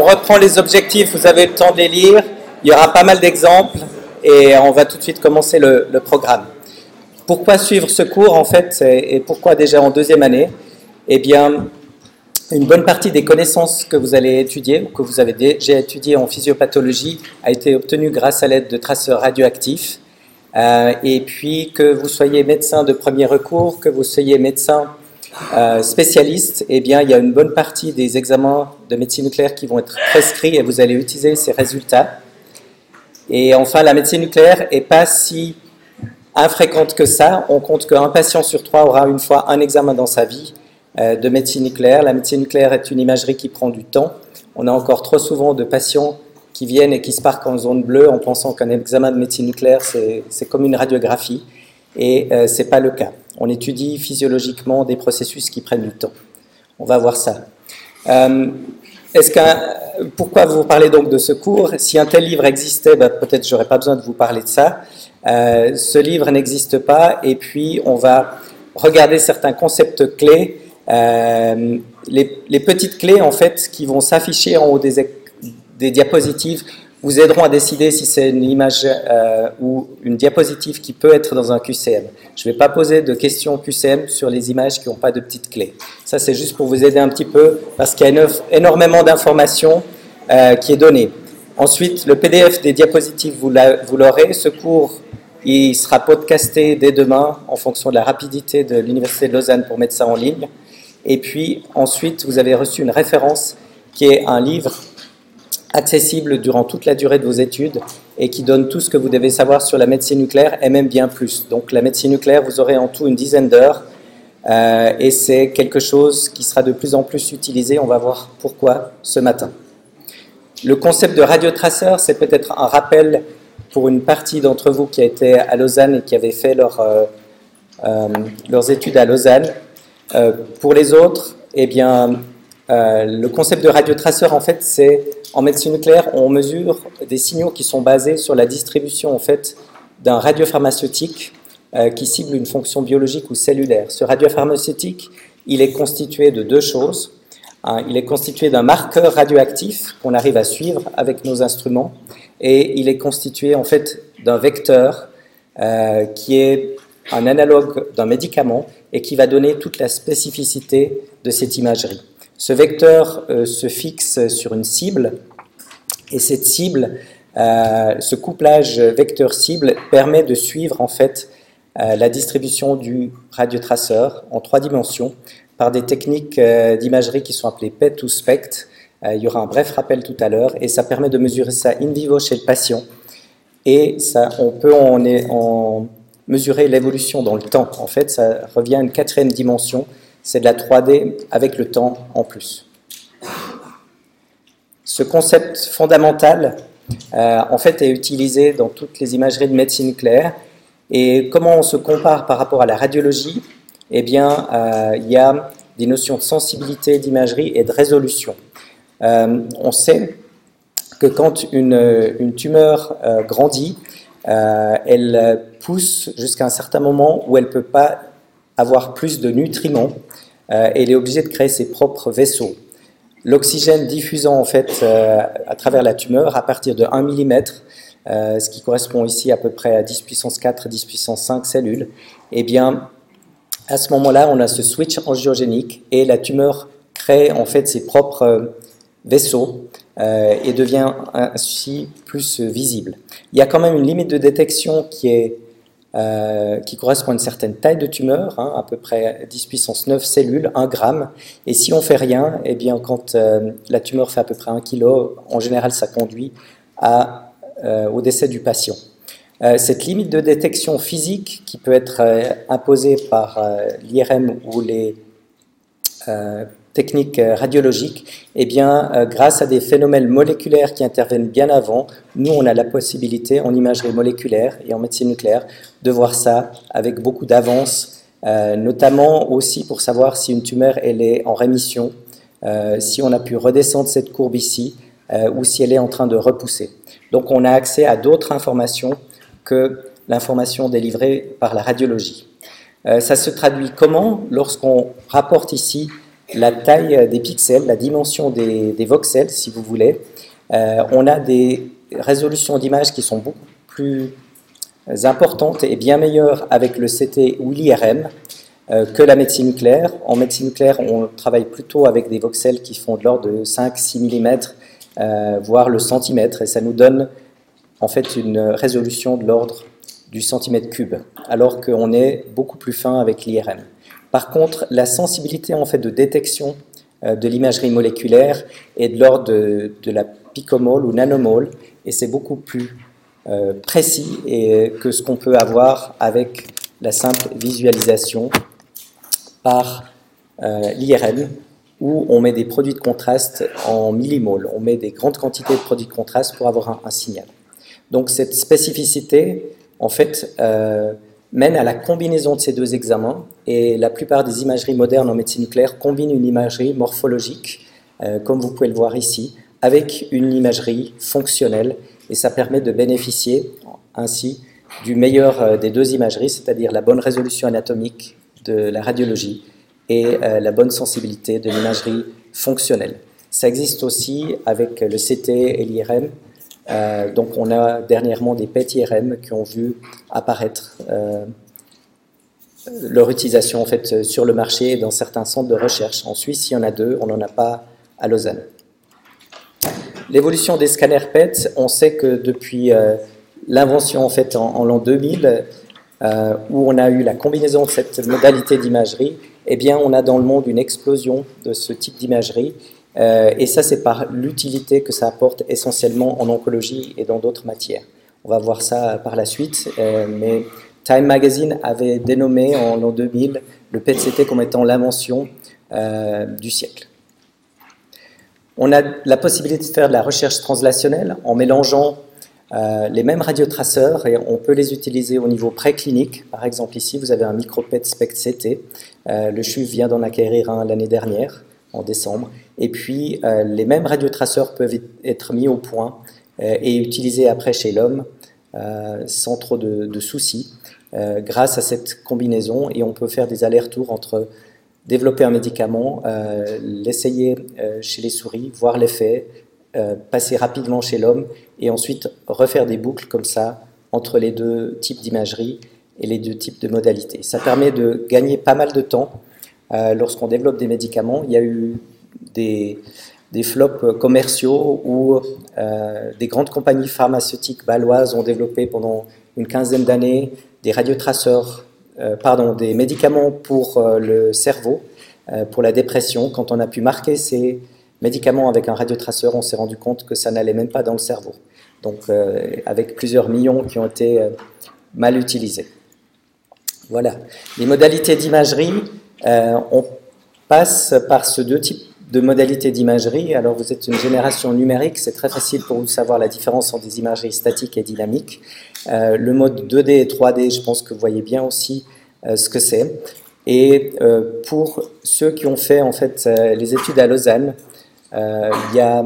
on reprend les objectifs, vous avez le temps de les lire. Il y aura pas mal d'exemples et on va tout de suite commencer le, programme. Pourquoi suivre ce cours en fait et pourquoi déjà en deuxième année? Eh bien, une bonne partie des connaissances que vous allez étudier ou que vous avez déjà étudiées en physiopathologie a été obtenue grâce à l'aide de traceurs radioactifs. Euh, et puis que vous soyez médecin de premier recours, que vous soyez médecin euh, spécialiste, eh bien, il y a une bonne partie des examens de médecine nucléaire qui vont être prescrits et vous allez utiliser ces résultats. Et enfin, la médecine nucléaire n'est pas si infréquente que ça. On compte qu'un patient sur trois aura une fois un examen dans sa vie euh, de médecine nucléaire. La médecine nucléaire est une imagerie qui prend du temps. On a encore trop souvent de patients qui viennent et qui se parquent en zone bleue en pensant qu'un examen de médecine nucléaire, c'est comme une radiographie. Et euh, ce n'est pas le cas. On étudie physiologiquement des processus qui prennent du temps. On va voir ça. Euh, est-ce pourquoi vous parlez donc de ce cours? Si un tel livre existait, ben, peut-être j'aurais pas besoin de vous parler de ça. Euh, ce livre n'existe pas, et puis on va regarder certains concepts clés, euh, les, petites clés en fait qui vont s'afficher en haut des diapositives vous aideront à décider si c'est une image euh, ou une diapositive qui peut être dans un QCM. Je ne vais pas poser de questions QCM sur les images qui n'ont pas de petites clés. Ça, c'est juste pour vous aider un petit peu parce qu'il y a énormément d'informations euh, qui est donnée. Ensuite, le PDF des diapositives, vous l'aurez. Ce cours, il sera podcasté dès demain en fonction de la rapidité de l'Université de Lausanne pour mettre ça en ligne. Et puis, ensuite, vous avez reçu une référence qui est un livre accessible durant toute la durée de vos études et qui donne tout ce que vous devez savoir sur la médecine nucléaire et même bien plus. Donc la médecine nucléaire, vous aurez en tout une dizaine d'heures euh, et c'est quelque chose qui sera de plus en plus utilisé. On va voir pourquoi ce matin. Le concept de radiotraceur, c'est peut-être un rappel pour une partie d'entre vous qui a été à Lausanne et qui avait fait euh, euh, leurs études à Lausanne. pour les autres, eh bien, le concept de radiotraceur, en fait, c'est en médecine nucléaire, on mesure des signaux qui sont basés sur la distribution en fait d'un radiopharmaceutique euh, qui cible une fonction biologique ou cellulaire. Ce radiopharmaceutique, il est constitué de deux choses. il est constitué d'un marqueur radioactif qu'on arrive à suivre avec nos instruments, et il est constitué en fait d'un vecteur euh, qui est un analogue d'un médicament et qui va donner toute la spécificité de cette imagerie. Ce vecteur euh, se fixe sur une cible et cette cible, euh, ce couplage vecteur-cible permet de suivre en fait euh, la distribution du radiotraceur en trois dimensions par des techniques d'imagerie qui sont appelées PET ou SPECT. il y aura un bref rappel tout à l'heure et ça permet de mesurer ça in vivo chez le patient et ça, on peut en, en mesurer l'évolution dans le temps. En fait, ça revient à une quatrième dimension c'est de la 3D avec le temps en plus. Ce concept fondamental, euh, en fait, est utilisé dans toutes les imageries de médecine nucléaire. Et comment on se compare par rapport à la radiologie? Eh bien, euh, il y a des notions de sensibilité d'imagerie et de résolution. Euh, on sait que quand une, une tumeur grandit, elle pousse jusqu'à un certain moment où elle ne peut pas avoir plus de nutriments euh, et il est obligé de créer ses propres vaisseaux. L'oxygène diffusant en fait euh, à travers la tumeur à partir de 1 mm, euh, ce qui correspond ici à peu près à 10 puissance 4, 10 puissance 5 cellules, eh bien à ce moment-là, on a ce switch angiogénique et la tumeur crée en fait ses propres vaisseaux et devient ainsi plus visible. Il y a quand même une limite de détection qui est euh, qui correspond à une certaine taille de tumeur, hein, à peu près 10 puissance 9 cellules, 1 gramme. Et si on fait rien, eh bien, quand euh, la tumeur fait à peu près 1 kg, en général, ça conduit euh, au décès du patient. cette limite de détection physique qui peut être imposée par l'IRM ou les techniques euh, radiologiques, eh bien, euh, grâce à des phénomènes moléculaires qui interviennent bien avant, nous, on a la possibilité, en imagerie moléculaire et en médecine nucléaire, de voir ça avec beaucoup d'avance, euh, notamment aussi pour savoir si une tumeur elle est en rémission, si on a pu redescendre cette courbe ici, ou si elle est en train de repousser. Donc, on a accès à d'autres informations que l'information délivrée par la radiologie. ça se traduit comment? Lorsqu'on rapporte ici la taille des pixels, la dimension des, voxels, si vous voulez. Euh, on a des résolutions d'image qui sont beaucoup plus importantes et bien meilleures avec le CT ou l'IRM euh, que la médecine nucléaire. En médecine nucléaire, on travaille plutôt avec des voxels qui font de l'ordre de 5-6 mm, euh, voire le centimètre, et ça nous donne en fait une résolution de l'ordre du centimètre cube, alors qu'on est beaucoup plus fin avec l'IRM. Par contre, la sensibilité en fait de détection euh, de l'imagerie moléculaire est de l'ordre de, la picomole ou nanomole, et c'est beaucoup plus euh, précis et, que ce qu'on peut avoir avec la simple visualisation par euh, l'IRM, où on met des produits de contraste en millimoles. On met des grandes quantités de produits de contraste pour avoir un signal. Donc cette spécificité, en fait, euh, mène à la combinaison de ces deux examens, et la plupart des imageries modernes en médecine nucléaire combinent une imagerie morphologique, euh, comme vous pouvez le voir ici, avec une imagerie fonctionnelle, et ça permet de bénéficier ainsi du meilleur euh, des deux imageries, c'est-à-dire la bonne résolution anatomique de la radiologie et la bonne sensibilité de l'imagerie fonctionnelle. Ça existe aussi avec le CT et l'IRM, euh, donc on a dernièrement des PET-IRM qui ont vu apparaître euh, leur utilisation en sur le marché et dans certains centres de recherche. En Suisse, il y en a deux, on n'en a pas à Lausanne. L'évolution des scanners PET, on sait que depuis euh, l'invention en fait en, l'an 2000, où on a eu la combinaison de cette modalité d'imagerie, eh bien on a dans le monde une explosion de ce type d'imagerie euh, et ça, c'est par l'utilité que ça apporte essentiellement en oncologie et dans d'autres matières. On va voir ça par la suite, euh, mais Time Magazine avait dénommé en l'an 2000 le PET-CT comme étant l'invention euh, du siècle. On a la possibilité de faire de la recherche translationnelle en mélangeant les mêmes radiotraceurs et on peut les utiliser au niveau préclinique. Par exemple, ici, vous avez un micro-PET SPECT-CT. le CHUV vient d'en acquérir un l'année dernière, en décembre. Et puis, euh, les mêmes radiotraceurs peuvent être mis au point euh, et utilisés après chez l'homme euh, sans trop de, soucis grâce à cette combinaison. Et on peut faire des allers-retours entre développer un médicament, l'essayer chez les souris, voir l'effet, passer rapidement chez l'homme et ensuite refaire des boucles comme ça entre les deux types d'imagerie et les deux types de modalités. Ça permet de gagner pas mal de temps lorsqu'on développe des médicaments. Il y a eu des, flops commerciaux où euh, des grandes compagnies pharmaceutiques baloises ont développé pendant une quinzaine d'années des radiotraceurs, euh, pardon, des médicaments pour euh, le cerveau, pour la dépression. Quand on a pu marquer ces médicaments avec un radiotraceur, on s'est rendu compte que ça n'allait même pas dans le cerveau. Donc, avec plusieurs millions qui ont été mal utilisés. Voilà. Les modalités d'imagerie, on passe par ce deux types de modalités d'imagerie. Alors vous êtes une génération numérique, c'est très facile pour vous de savoir la différence entre des imageries statiques et dynamiques. Euh, le mode 2D et 3D, je pense que vous voyez bien aussi euh, ce que c'est. Et euh, pour ceux qui ont fait en fait les études à Lausanne, il y a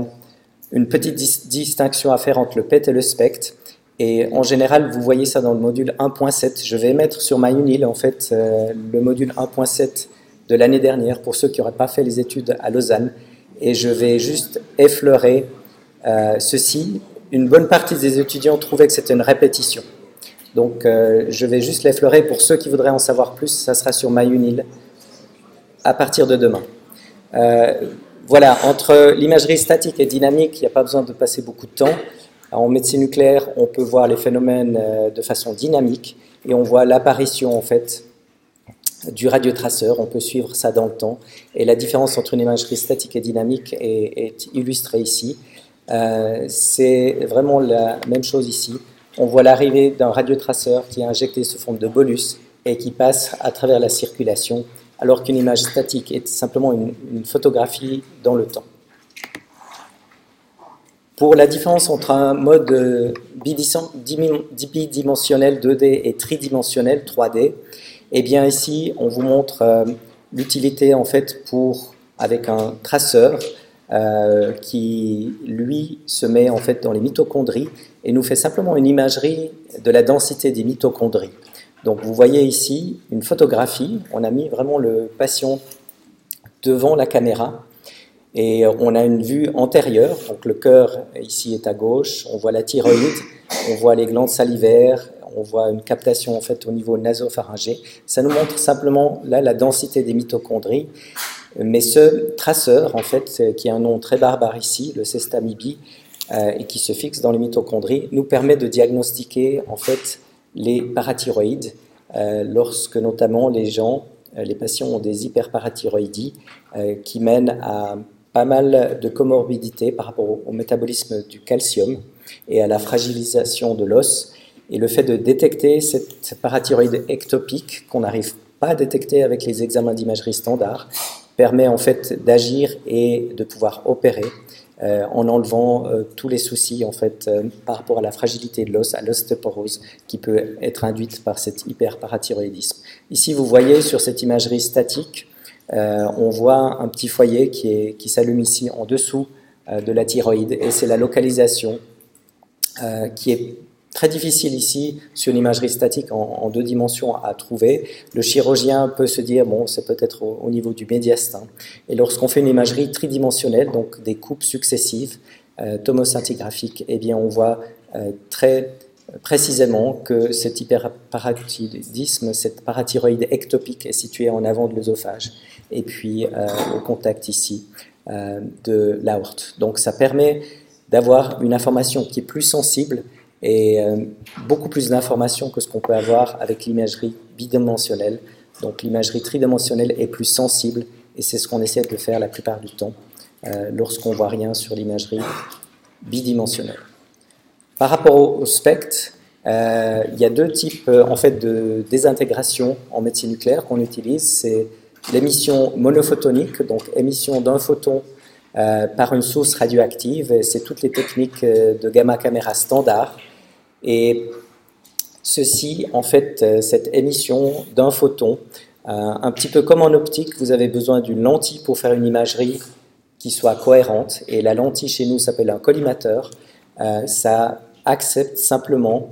une petite distinction à faire entre le PET et le SPECT. Et en général, vous voyez ça dans le module 1.7. Je vais mettre sur MyUnil en fait le module 1.7 de l'année dernière pour ceux qui n'auraient pas fait les études à Lausanne. Et je vais juste effleurer euh, ceci. Une bonne partie des étudiants trouvaient que c'était une répétition. Donc euh, je vais juste l'effleurer pour ceux qui voudraient en savoir plus. Ça sera sur MyUnil à partir de demain. Euh, voilà, entre l'imagerie statique et dynamique, il n'y a pas besoin de passer beaucoup de temps. En médecine nucléaire, on peut voir les phénomènes de façon dynamique et on voit l'apparition en fait du radiotraceur, on peut suivre ça dans le temps. Et la différence entre une imagerie statique et dynamique est, illustrée ici. Euh, c'est vraiment la même chose ici. On voit l'arrivée d'un radiotraceur qui est injecté sous forme de bolus et qui passe à travers la circulation, alors qu'une image statique est simplement une photographie dans le temps. Pour la différence entre un mode bidimensionnel 2D et tridimensionnel 3D, eh bien ici, on vous montre euh, l'utilité en fait pour avec un traceur euh, qui lui se met en fait dans les mitochondries et nous fait simplement une imagerie de la densité des mitochondries. Donc vous voyez ici une photographie, on a mis vraiment le patient devant la caméra. Et on a une vue antérieure, donc le cœur ici est à gauche, on voit la thyroïde, on voit les glandes salivaires, on voit une captation en fait au niveau nasopharyngé. Ça nous montre simplement là la densité des mitochondries. Mais ce traceur, en fait, qui a un nom très barbare ici, le cestamibi, euh, et qui se fixe dans les mitochondries, nous permet de diagnostiquer en fait les parathyroïdes euh, lorsque notamment les gens, euh, les patients ont des hyperparathyroïdies qui mènent à pas mal de comorbidités par rapport au métabolisme du calcium et à la fragilisation de l'os et le fait de détecter cette parathyroïde ectopique qu'on n'arrive pas à détecter avec les examens d'imagerie standard permet en fait d'agir et de pouvoir opérer euh, en enlevant euh, tous les soucis en fait euh, par rapport à la fragilité de l'os, à l'ostéoporose qui peut être induite par cet hyperparathyroïdisme. Ici, vous voyez sur cette imagerie statique, on voit un petit foyer qui, s'allume ici en dessous de la thyroïde et c'est la localisation qui est très difficile ici sur une imagerie statique en, deux dimensions à trouver. Le chirurgien peut se dire, bon, c'est peut-être au, niveau du médiastin. Et lorsqu'on fait une imagerie tridimensionnelle, donc des coupes successives, euh, eh bien, on voit euh, très précisément que cet hyperparathyroïdisme, cette parathyroïde ectopique est située en avant de l'œsophage et puis euh, au contact ici euh, de l'aorte. Donc ça permet d'avoir une information qui est plus sensible et euh, beaucoup plus d'informations que ce qu'on peut avoir avec l'imagerie bidimensionnelle. Donc l'imagerie tridimensionnelle est plus sensible et c'est ce qu'on essaie de faire la plupart du temps euh, lorsqu'on voit rien sur l'imagerie bidimensionnelle. Par rapport au, spectre, euh, il y a deux types en fait de désintégration en médecine nucléaire qu'on utilise. C'est l'émission monophotonique, donc émission d'un photon par une source radioactive. C'est toutes les techniques de gamma caméra standard et ceci, en fait, euh, cette émission d'un photon, euh, un petit peu comme en optique, vous avez besoin d'une lentille pour faire une imagerie qui soit cohérente. Et la lentille chez nous s'appelle un collimateur. Euh, ça accepte simplement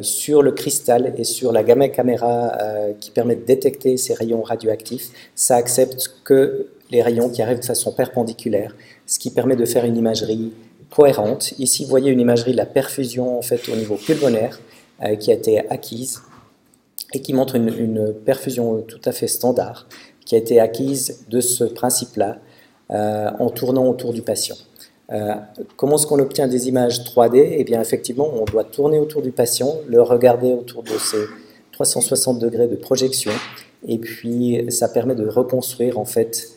sur le cristal et sur la gamma caméra qui permet de détecter ces rayons radioactifs, ça accepte que les rayons qui arrivent de façon perpendiculaire, ce qui permet de faire une imagerie cohérente. Ici, vous voyez une imagerie de la perfusion en au niveau pulmonaire euh, qui a été acquise et qui montre une, perfusion tout à fait standard qui a été acquise de ce principe-là euh, en tournant autour du patient. Euh, comment est-ce qu'on obtient des images 3D Eh bien, effectivement, on doit tourner autour du patient, le regarder autour de ces 360 degrés de projection, et puis ça permet de reconstruire en fait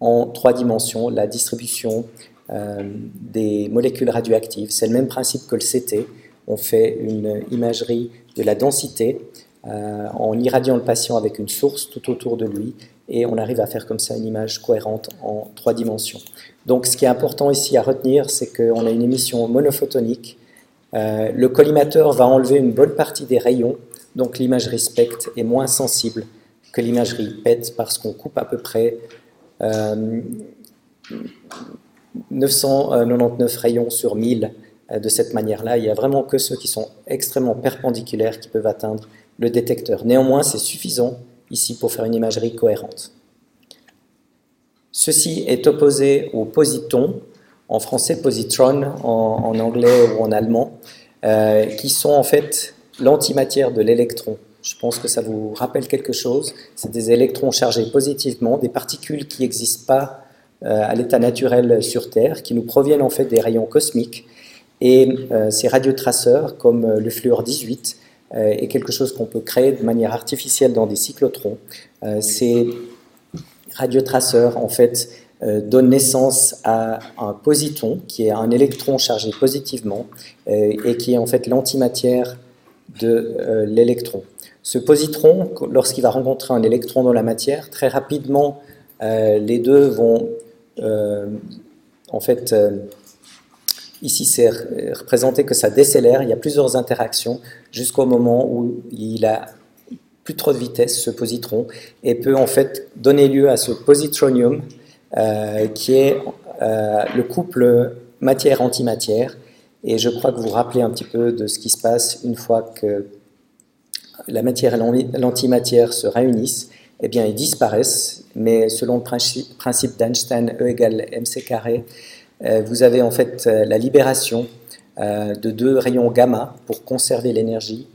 en trois dimensions la distribution euh, des molécules radioactives. C'est le même principe que le CT. On fait une imagerie de la densité euh, en irradiant le patient avec une source tout autour de lui et on arrive à faire comme ça une image cohérente en trois dimensions. Donc ce qui est important ici à retenir, c'est qu'on a une émission monophotonique. Euh, le collimateur va enlever une bonne partie des rayons, donc l'imagerie SPECT est moins sensible que l'imagerie PET parce qu'on coupe à peu près 999 rayons sur 1000 euh, de cette manière-là. Il n'y a vraiment que ceux qui sont extrêmement perpendiculaires qui peuvent atteindre le détecteur. Néanmoins, c'est suffisant ici pour faire une imagerie cohérente. Ceci est opposé au positon, en français positron, en, anglais ou en allemand, euh, qui sont en fait l'antimatière de l'électron. Je pense que ça vous rappelle quelque chose. C'est des électrons chargés positivement, des particules qui n'existent pas euh, à l'état naturel sur Terre, qui nous proviennent en fait des rayons cosmiques. Et euh, ces radiotraceurs, comme le fluor 18, est quelque chose qu'on peut créer de manière artificielle dans des cyclotrons. ces radiotraceurs, en fait, donnent naissance à un positon, qui est un électron chargé positivement, et qui est en fait l'antimatière de l'électron. Ce positron, lorsqu'il va rencontrer un électron dans la matière, très rapidement, les deux vont euh, en fait, euh, ici c'est représenté que ça décélère, il y a plusieurs interactions jusqu'au moment où il a plus trop de vitesse, ce positron, et peut en fait donner lieu à ce positronium, euh, qui est le couple matière-antimatière. Et je crois que vous vous rappelez un petit peu de ce qui se passe une fois que la matière et l'antimatière se réunissent, eh bien ils disparaissent, mais selon le principe, d'Einstein, E égale mc carré, euh, vous avez en fait euh, la libération de deux rayons gamma pour conserver l'énergie.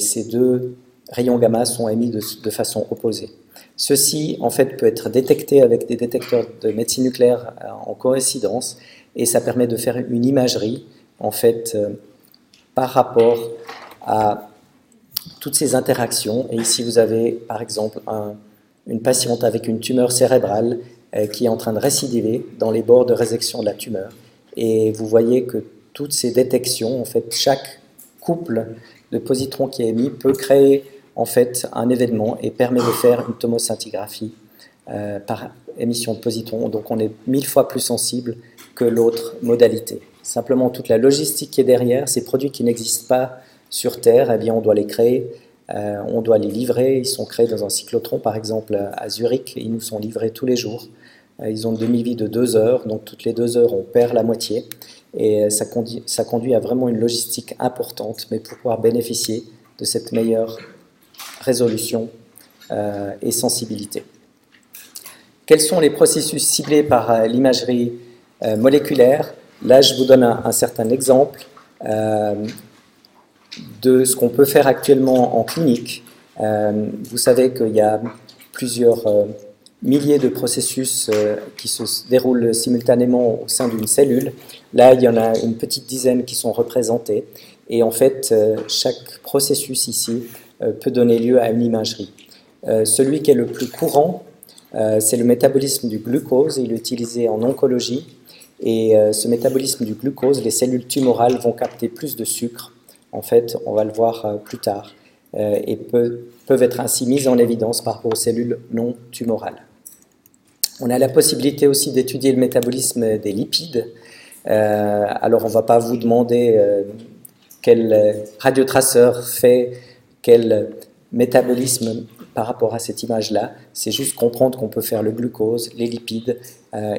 Ces deux rayons gamma sont émis de, façon opposée. Ceci, en fait, peut être détecté avec des détecteurs de médecine nucléaire en coïncidence, et ça permet de faire une imagerie, en fait, par rapport à toutes ces interactions. Et ici, vous avez par exemple une patiente avec une tumeur cérébrale euh, qui est en train de récidiver dans les bords de résection de la tumeur. Et vous voyez que toutes ces détections, en fait, chaque couple de positrons qui est émis peut créer en fait un événement et permet de faire une tomoscintigraphie euh, par émission de positrons. Donc on est mille fois plus sensible que l'autre modalité. Simplement toute la logistique qui est derrière, ces produits qui n'existent pas sur Terre, eh bien, on doit les créer, euh, on doit les livrer. Ils sont créés dans un cyclotron, par exemple, à Zurich, ils nous sont livrés tous les jours. Euh, ils ont une demi-vie de deux heures, donc toutes les deux heures, on perd la moitié. Et ça conduit, ça conduit à vraiment une logistique importante, mais pour pouvoir bénéficier de cette meilleure résolution euh, et sensibilité. Quels sont les processus ciblés par l'imagerie moléculaire? Là, je vous donne un certain exemple de ce qu'on peut faire actuellement en clinique. Euh, vous savez qu'il y a plusieurs euh, milliers de processus euh, qui se déroulent simultanément au sein d'une cellule. Là, il y en a une petite dizaine qui sont représentés. Et en fait, chaque processus ici peut donner lieu à une imagerie. celui qui est le plus courant, c'est le métabolisme du glucose. Il est utilisé en oncologie. Et ce métabolisme du glucose, les cellules tumorales vont capter plus de sucre en fait, on va le voir euh, plus tard, euh, et peuvent être ainsi mises en évidence par rapport aux cellules non tumorales. On a la possibilité aussi d'étudier le métabolisme des lipides. Euh, alors, on ne va pas vous demander quel radiotraceur fait quel métabolisme par rapport à cette image-là. C'est juste comprendre qu'on peut faire le glucose, les lipides.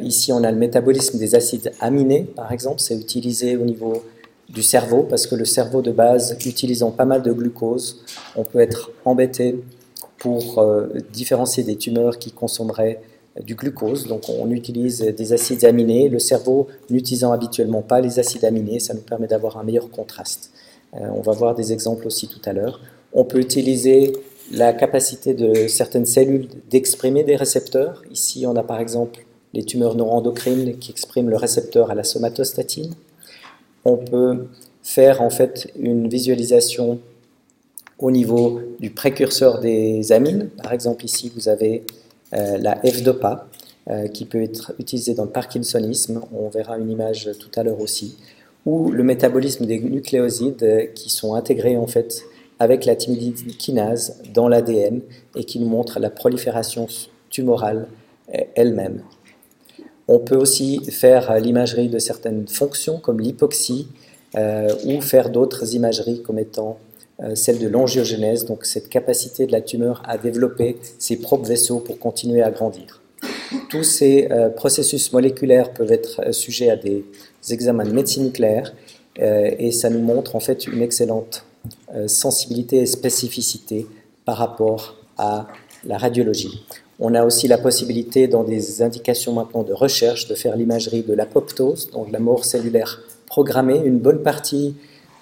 ici, on a le métabolisme des acides aminés, par exemple. C'est utilisé au niveau du cerveau, parce que le cerveau de base, utilisant pas mal de glucose, on peut être embêté pour euh, différencier des tumeurs qui consommeraient du glucose. Donc on utilise des acides aminés. Le cerveau n'utilisant habituellement pas les acides aminés, ça nous permet d'avoir un meilleur contraste. Euh, on va voir des exemples aussi tout à l'heure. On peut utiliser la capacité de certaines cellules d'exprimer des récepteurs. Ici, on a par exemple les tumeurs neuroendocrines qui expriment le récepteur à la somatostatine on peut faire en fait une visualisation au niveau du précurseur des amines. Par exemple, ici, vous avez euh, la F-DOPA euh, qui peut être utilisée dans le parkinsonisme. On verra une image tout à l'heure aussi. Ou le métabolisme des nucléosides euh, qui sont intégrés en fait avec la kinase dans l'ADN et qui nous montrent la prolifération tumorale elle-même. On peut aussi faire l'imagerie de certaines fonctions comme l'hypoxie euh, ou faire d'autres imageries comme étant euh, celle de l'angiogénèse, donc cette capacité de la tumeur à développer ses propres vaisseaux pour continuer à grandir. Tous ces euh, processus moléculaires peuvent être sujets à des examens de médecine nucléaire et ça nous montre en fait une excellente sensibilité et spécificité par rapport à la radiologie. On a aussi la possibilité, dans des indications maintenant de recherche, de faire l'imagerie de l'apoptose, donc la mort cellulaire programmée. Une bonne partie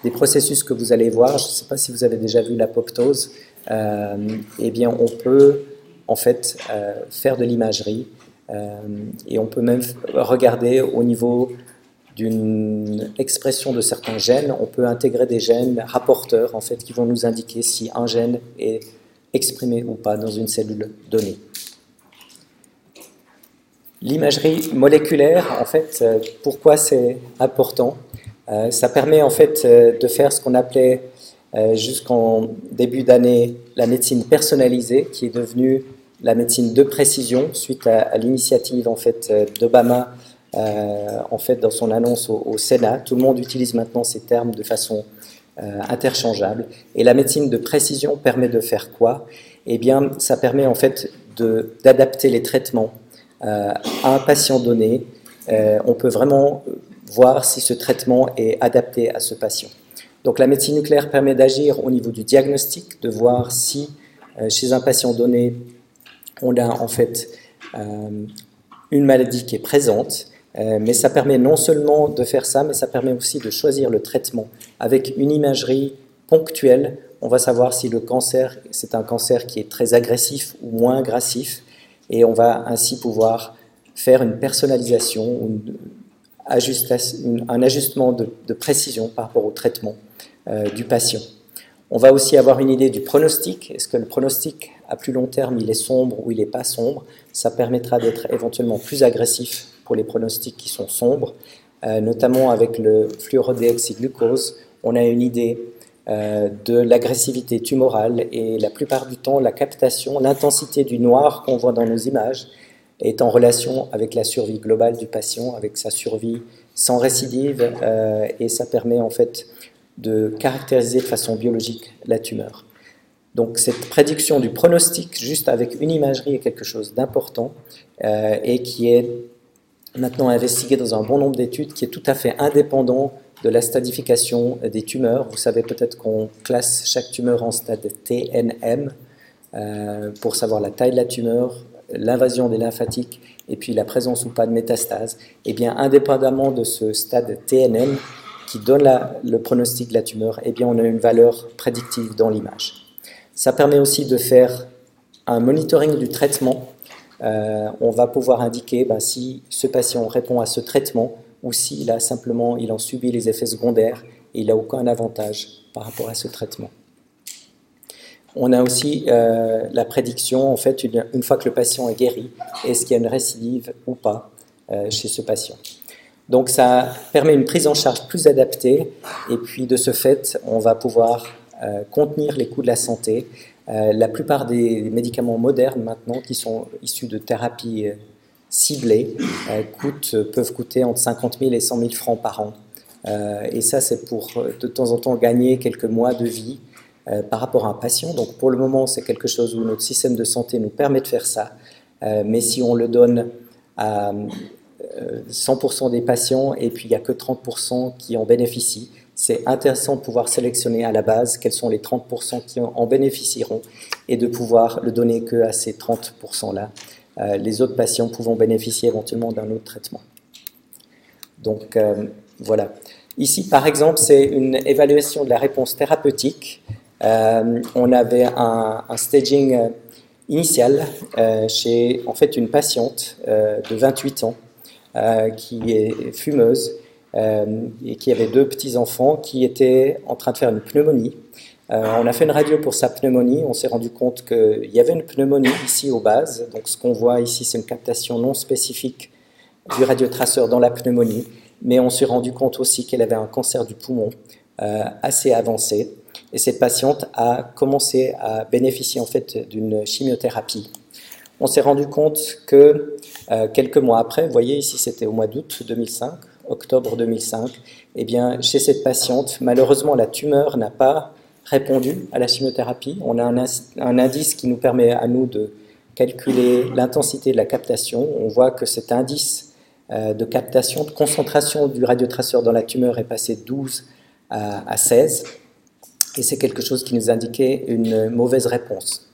des processus que vous allez voir, je ne sais pas si vous avez déjà vu l'apoptose, euh, eh bien, on peut en fait euh, faire de l'imagerie euh, et on peut même regarder au niveau d'une expression de certains gènes, on peut intégrer des gènes rapporteurs en fait qui vont nous indiquer si un gène est exprimé ou pas dans une cellule donnée. L'imagerie moléculaire, en fait, euh, pourquoi c'est important euh, Ça permet en fait euh, de faire ce qu'on appelait jusqu'en début d'année la médecine personnalisée, qui est devenue la médecine de précision suite à, l'initiative en fait d'Obama en fait dans son annonce au, Sénat. Tout le monde utilise maintenant ces termes de façon interchangeable. Et la médecine de précision permet de faire quoi? Eh bien, ça permet en fait d'adapter les traitements euh, à un patient donné, euh, on peut vraiment voir si ce traitement est adapté à ce patient. Donc la médecine nucléaire permet d'agir au niveau du diagnostic, de voir si euh, chez un patient donné, on a en fait une maladie qui est présente, mais ça permet non seulement de faire ça, mais ça permet aussi de choisir le traitement avec une imagerie ponctuelle. On va savoir si le cancer, c'est un cancer qui est très agressif ou moins agressif, et on va ainsi pouvoir faire une personnalisation, un ajustement de, précision par rapport au traitement euh, du patient. On va aussi avoir une idée du pronostic. Est-ce que le pronostic à plus long terme, il est sombre ou il n'est pas sombre? Ça permettra d'être éventuellement plus agressif pour les pronostics qui sont sombres, euh, notamment avec le fluorodéoxyglucose. On a une idée euh, de l'agressivité tumorale et la plupart du temps, la captation, l'intensité du noir qu'on voit dans nos images est en relation avec la survie globale du patient, avec sa survie sans récidive, euh, et ça permet en fait de caractériser de façon biologique la tumeur. Donc cette prédiction du pronostic, juste avec une imagerie, est quelque chose d'important et qui est maintenant investigué dans un bon nombre d'études, qui est tout à fait indépendant de la stadification des tumeurs. Vous savez peut-être qu'on classe chaque tumeur en stade TNM euh, pour savoir la taille de la tumeur, l'invasion des lymphatiques et puis la présence ou pas de métastase, et eh bien indépendamment de ce stade TNM qui donne le pronostic de la tumeur, et eh bien on a une valeur prédictive dans l'image. Ça permet aussi de faire un monitoring du traitement. Euh, on va pouvoir indiquer ben, si ce patient répond à ce traitement ou s'il a simplement il en subit les effets secondaires et il n'a aucun avantage par rapport à ce traitement. On a aussi euh, la prédiction, en fait, une, fois que le patient est guéri, est-ce qu'il y a une récidive ou pas euh, chez ce patient. Donc ça permet une prise en charge plus adaptée et puis de ce fait, on va pouvoir contenir les coûts de la santé. La plupart des médicaments modernes maintenant qui sont issus de thérapies ciblées coûtent, peuvent coûter entre 50 000 et 100 000 francs par an. et ça, c'est pour de temps en temps gagner quelques mois de vie euh, par rapport à un patient. Donc pour le moment, c'est quelque chose où notre système de santé nous permet de faire ça. Euh, mais si on le donne à 100% euh, des patients et puis il n'y a que 30% qui en bénéficient, c'est intéressant de pouvoir sélectionner à la base quels sont les 30% qui en bénéficieront et de pouvoir le donner que à ces 30%-là. les autres patients pouvant bénéficier éventuellement d'un autre traitement. Donc voilà. Ici, par exemple, c'est une évaluation de la réponse thérapeutique euh, on avait un, staging euh, initial euh, chez en fait une patiente de 28 ans qui est fumeuse et qui avait deux petits enfants qui étaient en train de faire une pneumonie. on a fait une radio pour sa pneumonie. On s'est rendu compte qu'il y avait une pneumonie ici aux bases. Donc, ce qu'on voit ici, c'est une captation non spécifique du radiotraceur dans la pneumonie. Mais on s'est rendu compte aussi qu'elle avait un cancer du poumon assez avancé. Et cette patiente a commencé à bénéficier en fait d'une chimiothérapie. On s'est rendu compte que euh, quelques mois après, vous voyez ici c'était au mois d'août 2005, octobre 2005, eh bien chez cette patiente, malheureusement la tumeur n'a pas répondu à la chimiothérapie. On a un, indice qui nous permet à nous de calculer l'intensité de la captation. On voit que cet indice euh, de captation, de concentration du radiotraceur dans la tumeur est passé de 12 à, à 16 et c'est quelque chose qui nous indiquait une mauvaise réponse.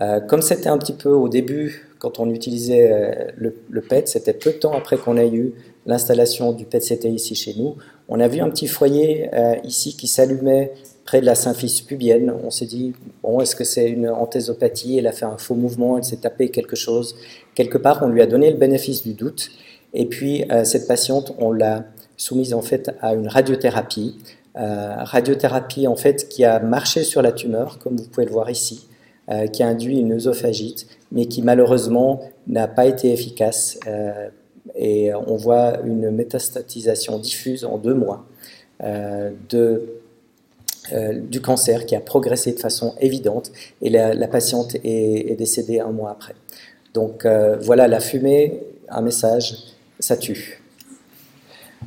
Euh, comme c'était un petit peu au début, quand on utilisait euh, le, PET, c'était peu de temps après qu'on ait eu l'installation du PET-CT ici chez nous, on a vu un petit foyer euh, ici qui s'allumait près de la symphyse pubienne. On s'est dit, bon, est-ce que c'est une anthésopathie Elle a fait un faux mouvement, elle s'est tapé quelque chose. Quelque part, on lui a donné le bénéfice du doute. Et puis, cette patiente, on l'a soumise en fait à une radiothérapie euh, radiothérapie en fait qui a marché sur la tumeur, comme vous pouvez le voir ici, euh, qui a induit une œsophagite, mais qui malheureusement n'a pas été efficace. Euh, et on voit une métastatisation diffuse en deux mois de, du cancer qui a progressé de façon évidente et la, patiente est, décédée un mois après. Donc voilà, la fumée, un message, ça tue.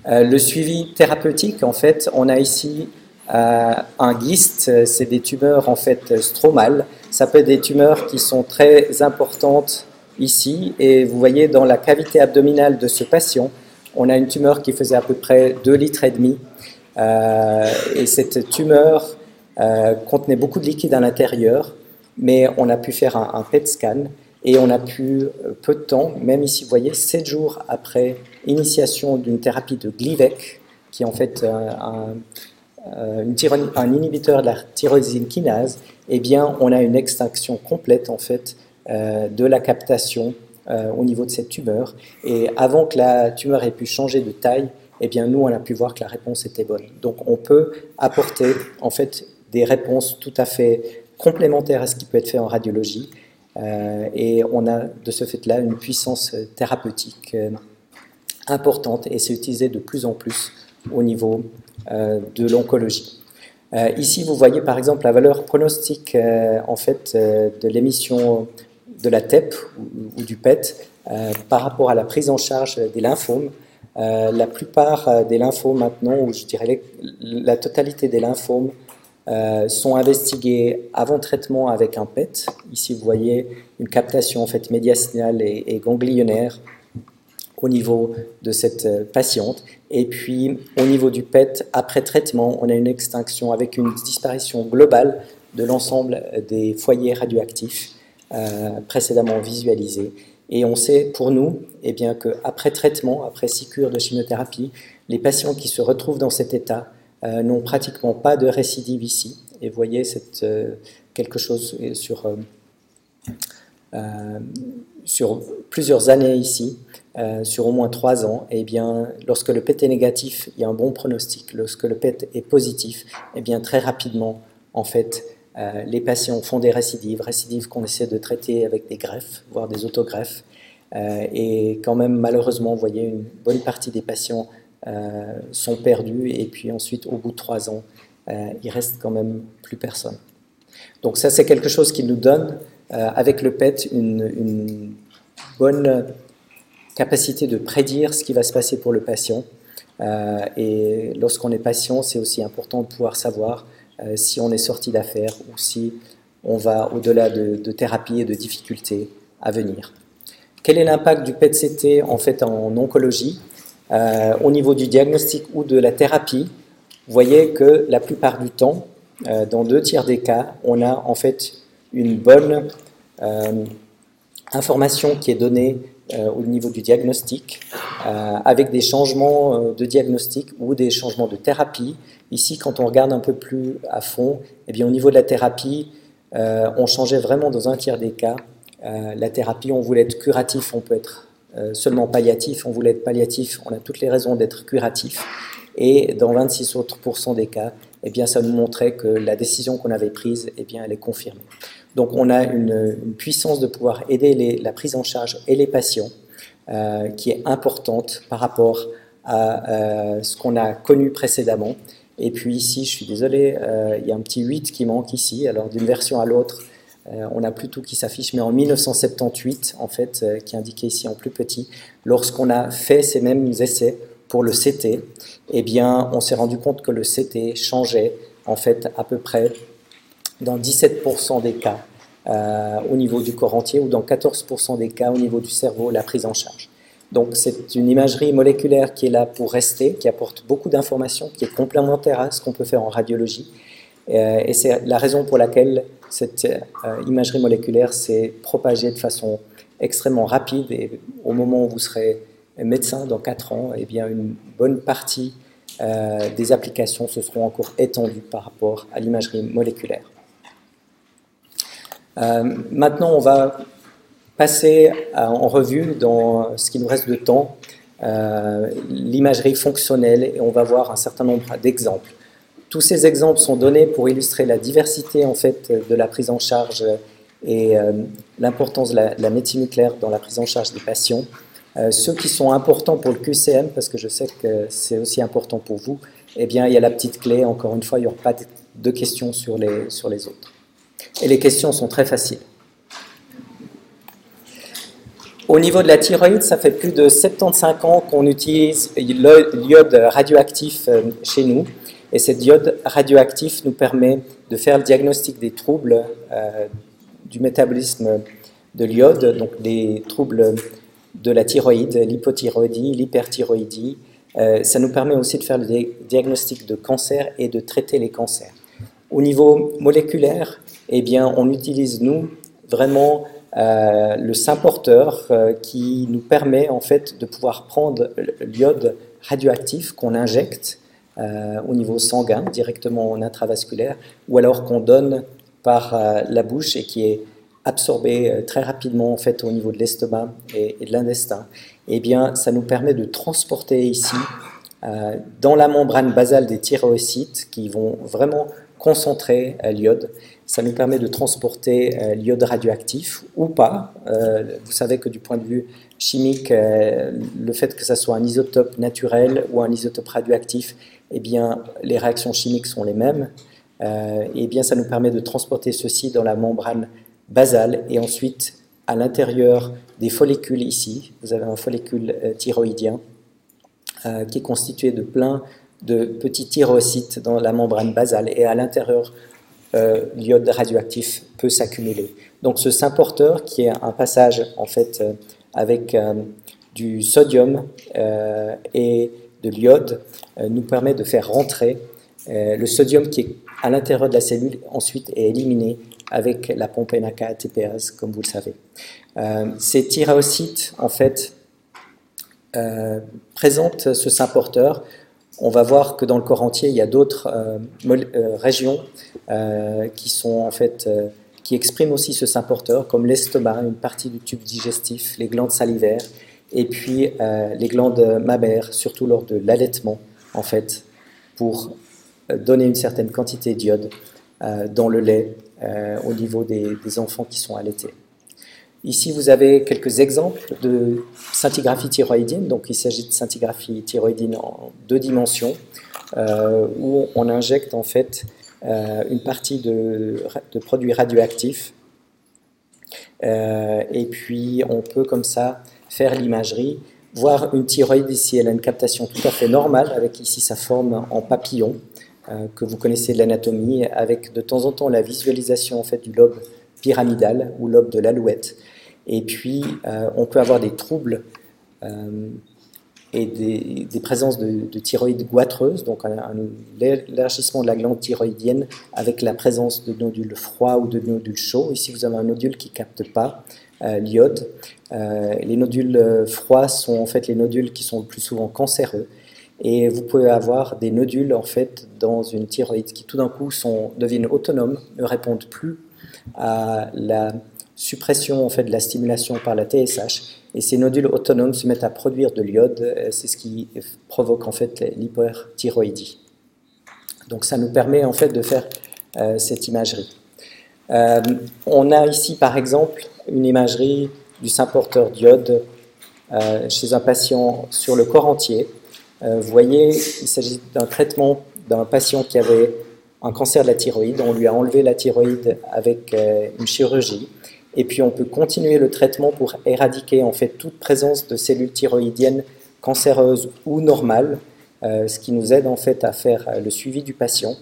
Euh, le suivi thérapeutique, en fait, on a ici euh, un GIST, c'est des tumeurs en fait stromales. Ça peut être des tumeurs qui sont très importantes ici. Et vous voyez dans la cavité abdominale de ce patient, on a une tumeur qui faisait à peu près 2 litres et demi. Euh, et cette tumeur contenait beaucoup de liquide à l'intérieur, mais on a pu faire un, PET scan Et on a pu, peu de temps, même ici, vous voyez, 7 jours après initiation d'une thérapie de Glivec, qui est en fait un, un inhibiteur de la tyrosine kinase, eh bien, on a une extinction complète, en fait, de la captation au niveau de cette tumeur. Et avant que la tumeur ait pu changer de taille, eh bien, nous, on a pu voir que la réponse était bonne. Donc, on peut apporter, en fait, des réponses tout à fait complémentaires à ce qui peut être fait en radiologie. Euh, et on a de ce fait-là une puissance thérapeutique euh, importante et c'est utilisé de plus en plus au niveau euh, de l'oncologie. ici, vous voyez par exemple la valeur pronostique en fait de l'émission de la TEP ou, du PET par rapport à la prise en charge des lymphomes. la plupart des lymphomes maintenant, ou je dirais la totalité des lymphomes, euh, sont investigués avant traitement avec un PET. Ici, vous voyez une captation en fait médiastinale et, ganglionnaire au niveau de cette euh, patiente. Et puis, au niveau du PET, après traitement, on a une extinction avec une disparition globale de l'ensemble des foyers radioactifs euh, précédemment visualisés. Et on sait pour nous eh bien, qu'après traitement, après six cures de chimiothérapie, les patients qui se retrouvent dans cet état euh, n'ont pratiquement pas de récidive ici. Et vous voyez c'est euh, quelque chose sur, sur plusieurs années ici, sur au moins trois ans. Et eh bien, lorsque le PET est négatif, il y a un bon pronostic. Lorsque le PET est positif, eh bien, très rapidement, en fait, les patients font des récidives, récidives qu'on essaie de traiter avec des greffes, voire des autogreffes. et quand même, malheureusement, vous voyez une bonne partie des patients euh, sont perdus et puis ensuite au bout de trois ans, euh, il reste quand même plus personne. Donc ça c'est quelque chose qui nous donne euh, avec le PET une, bonne capacité de prédire ce qui va se passer pour le patient. et lorsqu'on est patient, c'est aussi important de pouvoir savoir si on est sorti d'affaire ou si on va au-delà de, de thérapies et de difficultés à venir. Quel est l'impact du PET-CT en fait en oncologie? Euh, au niveau du diagnostic ou de la thérapie, vous voyez que la plupart du temps, euh, dans deux tiers des cas, on a en fait une bonne euh, information qui est donnée au niveau du diagnostic, avec des changements de diagnostic ou des changements de thérapie. Ici, quand on regarde un peu plus à fond, eh bien, au niveau de la thérapie, on changeait vraiment dans un tiers des cas. la thérapie, on voulait être curatif, on peut être euh, seulement palliatif, on voulait être palliatif, on a toutes les raisons d'être curatif. Et dans 26 autres des cas, eh bien, ça nous montrait que la décision qu'on avait prise, eh bien, elle est confirmée. Donc on a une, puissance de pouvoir aider la prise en charge et les patients euh, qui est importante par rapport à euh, ce qu'on a connu précédemment. Et puis ici, je suis désolé, il y a un petit 8 qui manque ici. Alors d'une version à l'autre, euh, on a plus tout qui s'affiche, mais en 1978, en fait, euh, qui est indiqué ici en plus petit, lorsqu'on a fait ces mêmes essais pour le CT, eh bien, on s'est rendu compte que le CT changeait, en fait, à peu près dans 17% des cas euh, au niveau du corps entier ou dans 14% des cas au niveau du cerveau, la prise en charge. Donc c'est une imagerie moléculaire qui est là pour rester, qui apporte beaucoup d'informations, qui est complémentaire à ce qu'on peut faire en radiologie. et c'est la raison pour laquelle cette euh, imagerie moléculaire s'est propagée de façon extrêmement rapide et au moment où vous serez médecin dans 4 ans, eh bien une bonne partie euh, des applications se seront encore étendues par rapport à l'imagerie moléculaire. Euh, maintenant, on va passer en revue dans ce qui nous reste de temps l'imagerie fonctionnelle et on va voir un certain nombre d'exemples. Tous ces exemples sont donnés pour illustrer la diversité en fait de la prise en charge et euh, l'importance de la, médecine nucléaire dans la prise en charge des patients. Euh, ceux qui sont importants pour le QCM, parce que je sais que c'est aussi important pour vous, eh bien, il y a la petite clé. Encore une fois, il n'y aura pas de questions sur les autres. Et les questions sont très faciles. Au niveau de la thyroïde, ça fait plus de 75 ans qu'on utilise l'iode radioactif euh, chez nous. Et cette diode radioactif nous permet de faire le diagnostic des troubles euh, du métabolisme de l'iode, donc des troubles de la thyroïde, l'hypothyroïdie, l'hyperthyroïdie. Euh, ça nous permet aussi de faire le diagnostic de cancer et de traiter les cancers. Au niveau moléculaire, eh bien, on utilise, nous, vraiment le symporteur qui nous permet en fait de pouvoir prendre l'iode radioactif qu'on injecte au niveau sanguin directement en intravasculaire ou alors qu'on donne par la bouche et qui est absorbé très rapidement en fait au niveau de l'estomac et, de l'intestin, eh bien ça nous permet de transporter ici euh, dans la membrane basale des thyroïcytes qui vont vraiment concentrer euh, l'iode. Ça nous permet de transporter euh, l'iode radioactif ou pas. vous savez que du point de vue chimique, le fait que ça soit un isotope naturel ou un isotope radioactif, eh bien, les réactions chimiques sont les mêmes. et bien, ça nous permet de transporter ceci dans la membrane basale et ensuite à l'intérieur des follicules ici. Vous avez un follicule thyroïdien euh, qui est constitué de plein de petits thyrocytes dans la membrane basale et à l'intérieur, euh, l'iode radioactif peut s'accumuler. Donc ce symporteur, qui est un passage en fait euh, avec du sodium et de l'iode, nous permet de faire rentrer le sodium qui est à l'intérieur de la cellule, ensuite est éliminé avec la pompe NAK-ATPase, comme vous le savez. ces thyrocytes, en fait, euh, présente ce symporteur. On va voir que dans le corps entier, il y a d'autres euh, euh, régions qui sont en fait qui expriment aussi ce symporteur, comme l'estomac, une partie du tube digestif, les glandes salivaires, et puis les glandes mammaires, surtout lors de l'allaitement, en fait, pour donner une certaine quantité d'iode dans le lait au niveau des enfants qui sont allaités. Ici, vous avez quelques exemples de scintigraphie thyroïdienne. Donc, il s'agit de scintigraphie thyroïdienne en deux dimensions, euh, où on injecte en fait euh, une partie de, produits radioactifs. Euh, et puis, on peut comme ça faire l'imagerie, voir une thyroïde ici, elle a une captation tout à fait normale, avec ici sa forme en papillon, que vous connaissez de l'anatomie, avec de temps en temps la visualisation en fait du lobe pyramidal ou lobe de l'alouette. Et puis, euh, on peut avoir des troubles euh, et des, présences de, de, thyroïde donc un, élargissement de la glande thyroïdienne avec la présence de nodules froids ou de nodules chauds. Ici, vous avez un nodule qui ne capte pas euh, l'iode. les nodules froids sont en fait les nodules qui sont le plus souvent cancéreux. Et vous pouvez avoir des nodules en fait dans une thyroïde qui tout d'un coup sont, deviennent autonomes, ne répondent plus à la suppression en fait, de la stimulation par la TSH, et ces nodules autonomes se mettent à produire de l'iode, euh, c'est ce qui provoque en fait l'hyperthyroïdie. Donc ça nous permet en fait de faire euh, cette imagerie. Euh, on a ici par exemple une imagerie du symporteur d'iode chez un patient sur le corps entier. vous voyez, il s'agit d'un traitement d'un patient qui avait un cancer de la thyroïde. On lui a enlevé la thyroïde avec une chirurgie. Et puis on peut continuer le traitement pour éradiquer en fait toute présence de cellules thyroïdiennes cancéreuses ou normales, euh, ce qui nous aide en fait à faire euh, le suivi du patient,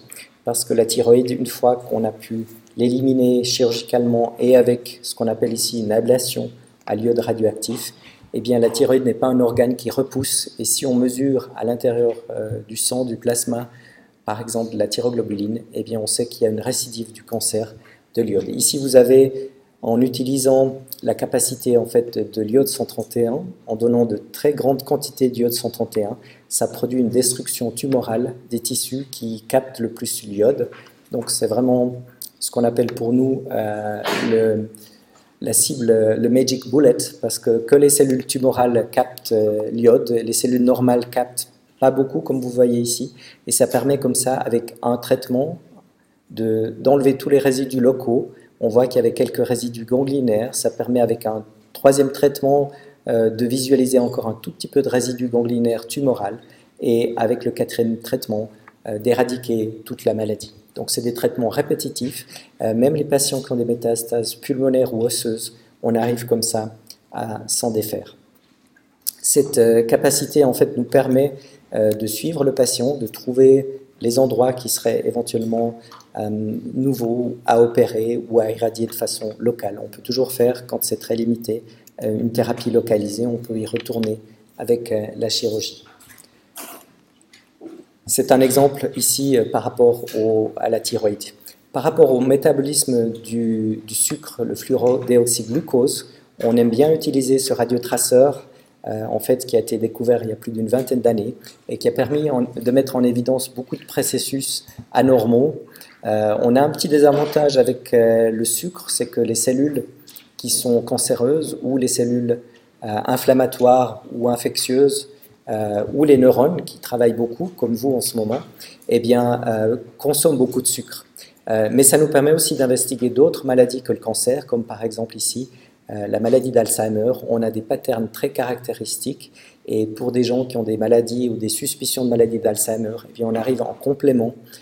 parce que la thyroïde, une fois qu'on a pu l'éliminer chirurgicalement et avec ce qu'on appelle ici une ablation à l'iode radioactif, eh bien la thyroïde n'est pas un organe qui repousse. Et si on mesure à l'intérieur euh, du sang, du plasma, par exemple la thyroglobuline, eh bien on sait qu'il y a une récidive du cancer de l'iode. Ici vous avez en utilisant la capacité en fait de l'iode 131, en donnant de très grandes quantités d'iode 131, ça produit une destruction tumorale des tissus qui captent le plus l'iode. Donc c'est vraiment ce qu'on appelle pour nous euh, la cible, le magic bullet, parce que que les cellules tumorales captent euh, l'iode, les cellules normales captent pas beaucoup, comme vous voyez ici, et ça permet comme ça, avec un traitement, d'enlever tous les résidus locaux, on voit qu'il y avait quelques résidus ganglionaires. Ça permet avec un troisième traitement euh, de visualiser encore un tout petit peu de résidus ganglionaires tumoral et avec le quatrième traitement euh, d'éradiquer toute la maladie. Donc c'est des traitements répétitifs. Euh, même les patients qui ont des métastases pulmonaires ou osseuses, on arrive comme ça à s'en défaire. Cette capacité en fait nous permet de suivre le patient, de trouver les endroits qui seraient éventuellement nouveaux à opérer ou à irradier de façon locale. On peut toujours faire, quand c'est très limité, euh, une thérapie localisée, on peut y retourner avec euh, la chirurgie. C'est un exemple ici par rapport à la thyroïde. par rapport au métabolisme du, sucre, le fluorodéoxyglucose, on aime bien utiliser ce radiotraceur euh, en fait, qui a été découvert il y a plus d'une vingtaine d'années et qui a permis de mettre en évidence beaucoup de processus anormaux. Euh, on a un petit désavantage avec euh, le sucre, c'est que les cellules qui sont cancéreuses ou les cellules inflammatoires ou infectieuses ou les neurones qui travaillent beaucoup, comme vous en ce moment, eh bien, consomment beaucoup de sucre. mais ça nous permet aussi d'investiguer d'autres maladies que le cancer, comme par exemple ici euh, la maladie d'Alzheimer, on a des patterns très caractéristiques. Et pour des gens qui ont des maladies ou des suspicions de maladie d'Alzheimer, eh on arrive en complément euh,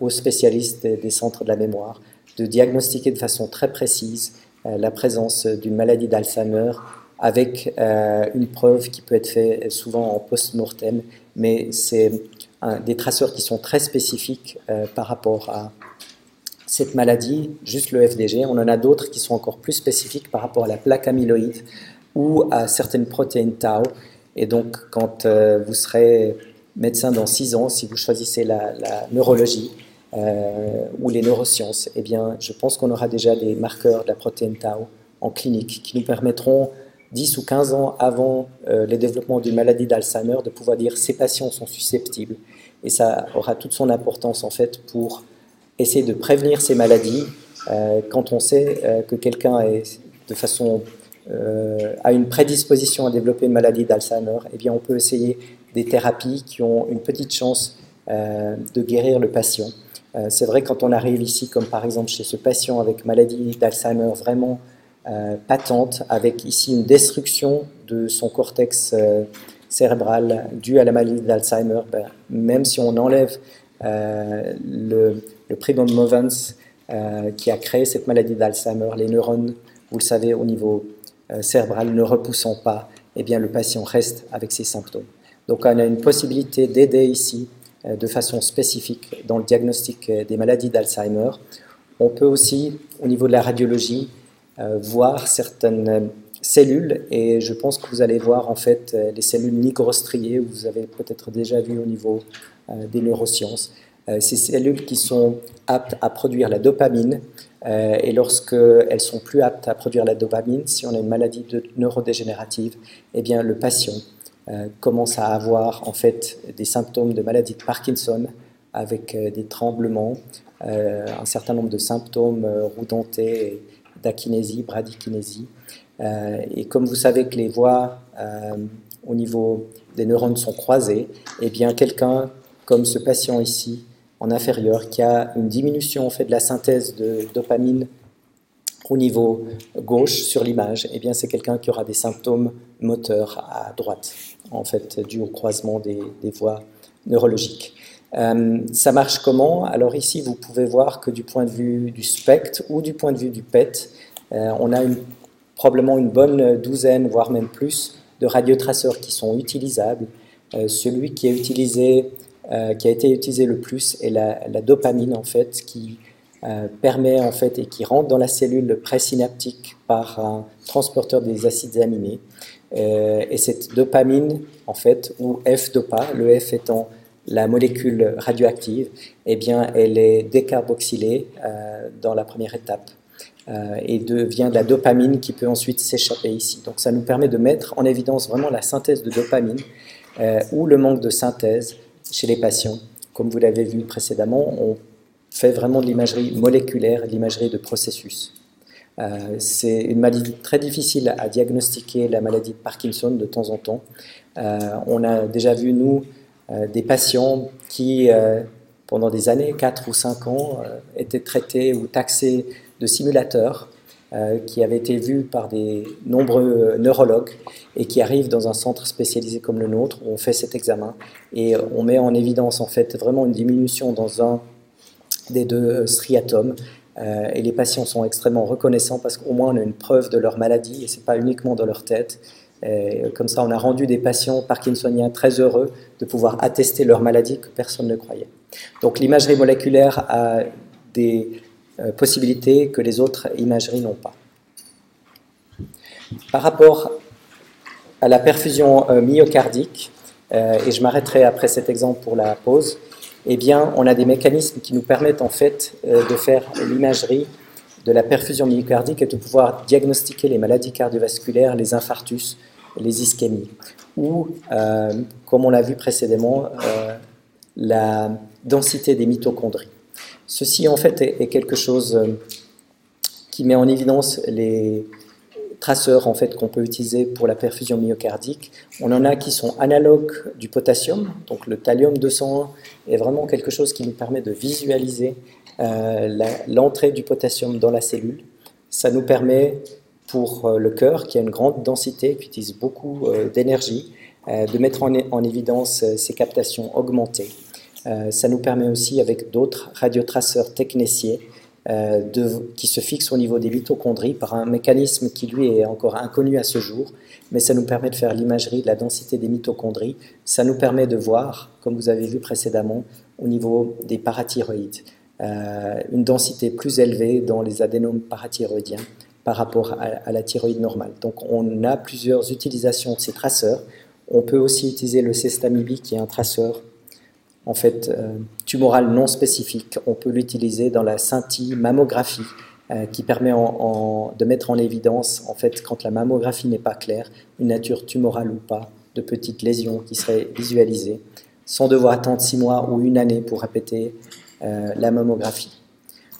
aux spécialistes des, centres de la mémoire de diagnostiquer de façon très précise euh, la présence d'une maladie d'Alzheimer avec une preuve qui peut être faite souvent en post-mortem, mais c'est des traceurs qui sont très spécifiques par rapport à, cette maladie, juste le FDG. On en a d'autres qui sont encore plus spécifiques par rapport à la plaque amyloïde ou à certaines protéines tau. Et donc, quand euh, vous serez médecin dans six ans, si vous choisissez la, neurologie euh, ou les neurosciences, eh bien, je pense qu'on aura déjà des marqueurs de la protéine tau en clinique qui nous permettront 10 ou 15 ans avant euh, le développement d'une maladie d'Alzheimer de pouvoir dire ces patients sont susceptibles. Et ça aura toute son importance en fait pour essayer de prévenir ces maladies euh, quand on sait que quelqu'un est de façon a une prédisposition à développer une maladie d'Alzheimer, eh bien on peut essayer des thérapies qui ont une petite chance de guérir le patient. c'est vrai quand on arrive ici, comme par exemple chez ce patient avec maladie d'Alzheimer vraiment patente, avec ici une destruction de son cortex cérébral due à la maladie d'Alzheimer, ben, même si on enlève le, le Pribon Movens euh, qui a créé cette maladie d'Alzheimer, les neurones, vous le savez, au niveau euh, cérébral ne repoussant pas, eh bien le patient reste avec ses symptômes. Donc on a une possibilité d'aider ici euh, de façon spécifique dans le diagnostic des maladies d'Alzheimer. On peut aussi, au niveau de la radiologie, voir certaines cellules et je pense que vous allez voir en fait les cellules nigrostriées, vous avez peut-être déjà vu au niveau des neurosciences. Euh, ces cellules qui sont aptes à produire la dopamine. Euh, et lorsqu'elles sont plus aptes à produire la dopamine, si on a une maladie neurodégénérative, eh bien le patient euh, commence à avoir en fait des symptômes de maladie de Parkinson avec des tremblements, un certain nombre de symptômes roudentés, d'akinésie, bradykinésie. et comme vous savez que les voies au niveau des neurones sont croisées, eh bien quelqu'un comme ce patient ici en inférieur qui a une diminution en fait de la synthèse de dopamine au niveau gauche sur l'image, eh bien c'est quelqu'un qui aura des symptômes moteurs à droite, en fait dû au croisement des, voies neurologiques. Euh, ça marche comment? Alors ici, vous pouvez voir que du point de vue du SPECT ou du point de vue du PET, euh, on a probablement une bonne douzaine, voire même plus, de radiotraceurs qui sont utilisables. Euh, celui qui a été utilisé le plus est la, dopamine en fait, qui euh, permet en fait et qui rentre dans la cellule présynaptique par un transporteur des acides aminés. Euh, et cette dopamine en fait, ou F-dopa, le F étant la molécule radioactive, eh bien, elle est décarboxylée dans la première étape et devient de la dopamine qui peut ensuite s'échapper ici. Donc ça nous permet de mettre en évidence vraiment la synthèse de dopamine ou le manque de synthèse chez les patients. Comme vous l'avez vu précédemment, on fait vraiment de l'imagerie moléculaire, de l'imagerie de processus. Euh, c'est une maladie très difficile à diagnostiquer, la maladie de Parkinson, de temps en temps. Euh, on a déjà vu, nous, euh, des patients qui, pendant des années, 4 ou 5 ans, étaient traités ou taxés de simulateurs qui avait été vu par des nombreux neurologues et qui arrive dans un centre spécialisé comme le nôtre où on fait cet examen et on met en évidence en fait vraiment une diminution dans un des deux striatomes euh, et les patients sont extrêmement reconnaissants parce qu'au moins on a une preuve de leur maladie et c'est pas uniquement dans leur tête. comme ça, on a rendu des patients parkinsoniens très heureux de pouvoir attester leur maladie que personne ne croyait. Donc l'imagerie moléculaire a des euh, possibilités que les autres imageries n'ont pas. Par rapport à la perfusion euh, myocardique, euh, et je m'arrêterai après cet exemple pour la pause, eh bien, on a des mécanismes qui nous permettent en fait de faire l'imagerie de la perfusion myocardique et de pouvoir diagnostiquer les maladies cardiovasculaires, les infarctus, les ischémies, ou, comme on l'a vu précédemment, la densité des mitochondries. Ceci en fait est, quelque chose euh, qui met en évidence les traceurs en fait qu'on peut utiliser pour la perfusion myocardique. On en a qui sont analogues du potassium, donc le thallium 201 est vraiment quelque chose qui nous permet de visualiser euh, l'entrée du potassium dans la cellule. Ça nous permet pour euh, le cœur, qui a une grande densité, qui utilise beaucoup d'énergie, de mettre en évidence ces captations augmentées. Euh, ça nous permet aussi, avec d'autres radiotraceurs techniciens, euh, qui se fixent au niveau des mitochondries par un mécanisme qui lui est encore inconnu à ce jour, mais ça nous permet de faire l'imagerie de la densité des mitochondries. Ça nous permet de voir, comme vous avez vu précédemment, au niveau des parathyroïdes, euh, une densité plus élevée dans les adénomes parathyroïdiens par rapport à, à, la thyroïde normale. Donc on a plusieurs utilisations de ces traceurs. On peut aussi utiliser le cestamibi qui est un traceur en fait euh, tumorale non spécifique. On peut l'utiliser dans la scintille mammographie euh, qui permet de mettre en évidence, en fait, quand la mammographie n'est pas claire, une nature tumorale ou pas, de petites lésions qui seraient visualisées, sans devoir attendre six mois ou une année pour répéter euh, la mammographie.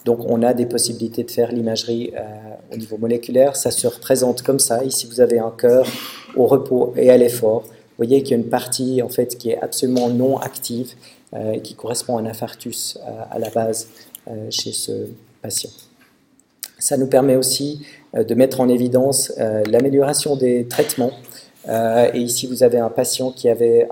Donc on a des possibilités de faire l'imagerie au niveau moléculaire. Ça se représente comme ça. Ici vous avez un cœur au repos et à l'effort vous voyez qu'il y a une partie en fait qui est absolument non active, euh, qui correspond à un infarctus euh, à la base euh, chez ce patient. Ça nous permet aussi de mettre en évidence l'amélioration des traitements. et ici, vous avez un patient qui avait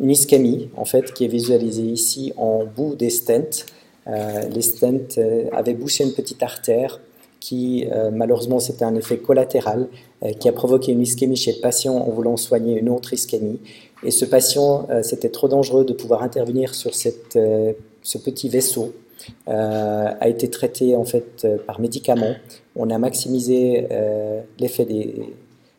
une ischémie, en fait, qui est visualisée ici en bout des stents. les stents avaient bouché une petite artère qui, malheureusement, c'était un effet collatéral euh, qui a provoqué une ischémie chez le patient en voulant soigner une autre ischémie. Et ce patient, euh, c'était trop dangereux de pouvoir intervenir sur cette, euh, ce petit vaisseau. a été traité en fait par médicaments. On a maximisé l'effet des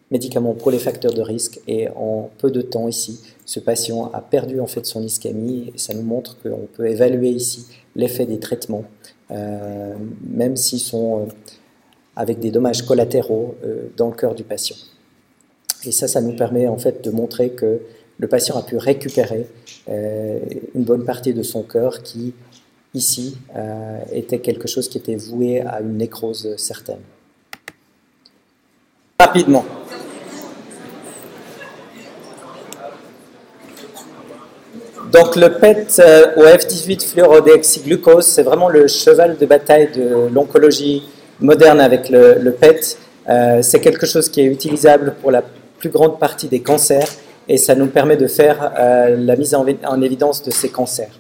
médicaments pour les facteurs de risque et en peu de temps ici, ce patient a perdu en fait son ischémie et ça nous montre qu'on peut évaluer ici l'effet des traitements, même s'ils sont avec des dommages collatéraux euh, dans le cœur du patient. Et ça, ça nous permet en fait de montrer que le patient a pu récupérer euh, une bonne partie de son cœur qui, ici, euh, était quelque chose qui était voué à une nécrose certaine. Rapidement. Donc le PET au F18 fluorodéoxyglucose, c'est vraiment le cheval de bataille de l'oncologie moderne avec le, PET, euh, c'est quelque chose qui est utilisable pour la plus grande partie des cancers et ça nous permet de faire euh, la mise en, évidence de ces cancers.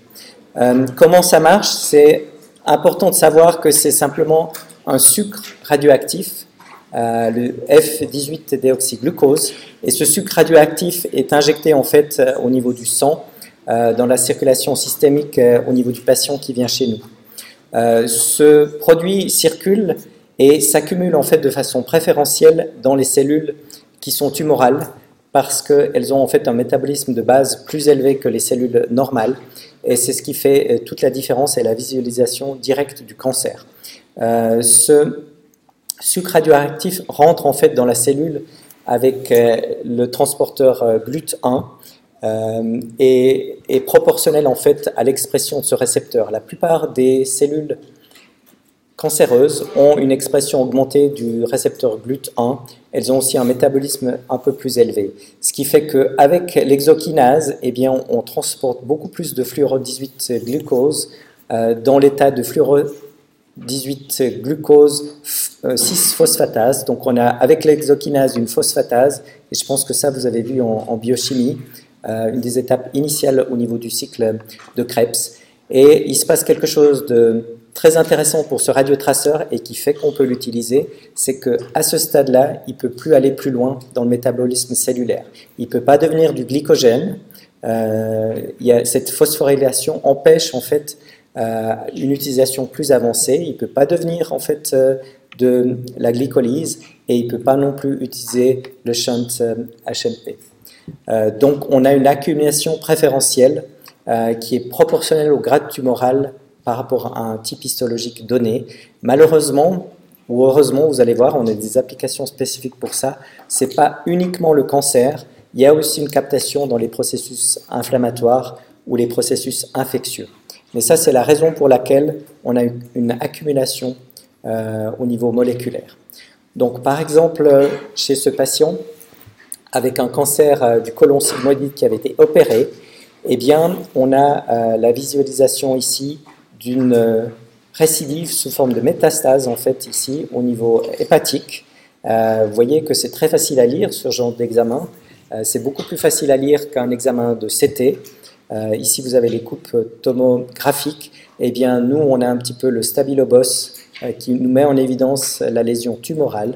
Euh, comment ça marche? C'est important de savoir que c'est simplement un sucre radioactif, le F18-déoxyglucose, et ce sucre radioactif est injecté en fait au niveau du sang, dans la circulation systémique au niveau du patient qui vient chez nous. Euh, ce produit circule et s'accumule en fait de façon préférentielle dans les cellules qui sont tumorales parce qu'elles ont en fait un métabolisme de base plus élevé que les cellules normales et c'est ce qui fait euh, toute la différence et la visualisation directe du cancer. Euh, ce sucre radioactif rentre en fait dans la cellule avec le transporteur GLUT1 euh, est, proportionnel en fait à l'expression de ce récepteur. La plupart des cellules cancéreuses ont une expression augmentée du récepteur GLUT1. Elles ont aussi un métabolisme un peu plus élevé. Ce qui fait qu'avec l'exokinase, eh bien, on, transporte beaucoup plus de fluoro-18 glucose euh, dans l'état de fluoro-18 glucose 6-phosphatase. Euh, Donc on a avec l'exokinase une phosphatase, et je pense que ça vous avez vu en biochimie. Euh, une des étapes initiales au niveau du cycle de Krebs. Et il se passe quelque chose de très intéressant pour ce radiotraceur et qui fait qu'on peut l'utiliser, c'est qu'à ce stade-là, il peut plus aller plus loin dans le métabolisme cellulaire. Il ne peut pas devenir du glycogène. Euh, cette phosphorylation empêche en fait euh, une utilisation plus avancée. Il ne peut pas devenir en fait de la glycolyse et il peut pas non plus utiliser le shunt HMP. Euh, donc on a une accumulation préférentielle qui est proportionnel au grade tumoral par rapport à un type histologique donné. Malheureusement, ou heureusement, vous allez voir, on a des applications spécifiques pour ça. Ce n'est pas uniquement le cancer, il y a aussi une captation dans les processus inflammatoires ou les processus infectieux. Mais ça, c'est la raison pour laquelle on a une accumulation euh, au niveau moléculaire. Donc, par exemple, chez ce patient, avec un cancer euh, du côlon sigmoïde qui avait été opéré, eh bien, on a euh, la visualisation ici d'une récidive sous forme de métastase, en fait, ici, au niveau hépatique. vous voyez que c'est très facile à lire, ce genre d'examen. c'est beaucoup plus facile à lire qu'un examen de CT. Euh, ici, vous avez les coupes tomographiques. Eh bien, nous, on a un petit peu le stabilobos euh, qui nous met en évidence la lésion tumorale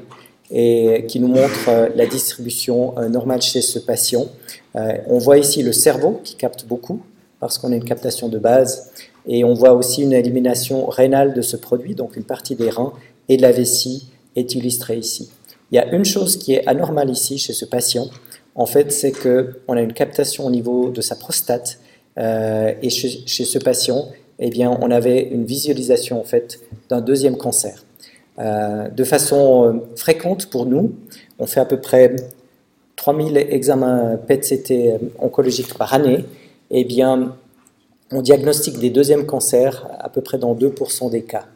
et qui nous montre euh, la distribution normale chez ce patient. on voit ici le cerveau qui capte beaucoup parce qu'on a une captation de base et on voit aussi une élimination rénale de ce produit, donc une partie des reins et de la vessie est illustrée ici. Il y a une chose qui est anormale ici chez ce patient, en fait, c'est qu'on a une captation au niveau de sa prostate. Euh, et chez, ce patient, eh bien, on avait une visualisation en fait d'un deuxième cancer. Euh, de façon euh, fréquente pour nous, on fait à peu près 3000 examens PET-CT oncologiques par année. Eh bien, on diagnostique des deuxièmes cancers à peu près dans 2% des cas.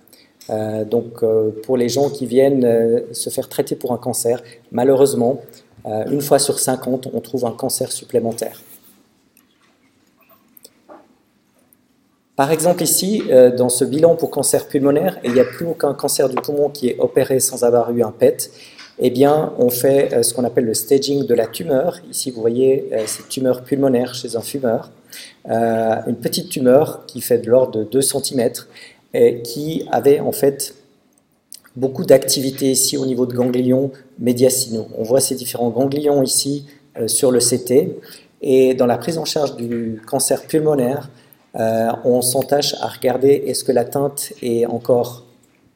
donc, pour les gens qui viennent se faire traiter pour un cancer, malheureusement, euh, une fois sur 50, on trouve un cancer supplémentaire. Par exemple, ici, euh, dans ce bilan pour cancer pulmonaire, il n'y a plus aucun cancer du poumon qui est opéré sans avoir eu un PET. Eh bien, on fait euh, ce qu'on appelle le staging de la tumeur. Ici, vous voyez cette tumeur pulmonaire chez un fumeur. une petite tumeur qui fait de l'ordre de 2 cm et qui avait en fait beaucoup d'activités ici au niveau de ganglions médiacinaux. On voit ces différents ganglions ici euh, sur le CT. Et dans la prise en charge du cancer pulmonaire, euh, on s'entache à regarder est-ce que la teinte est encore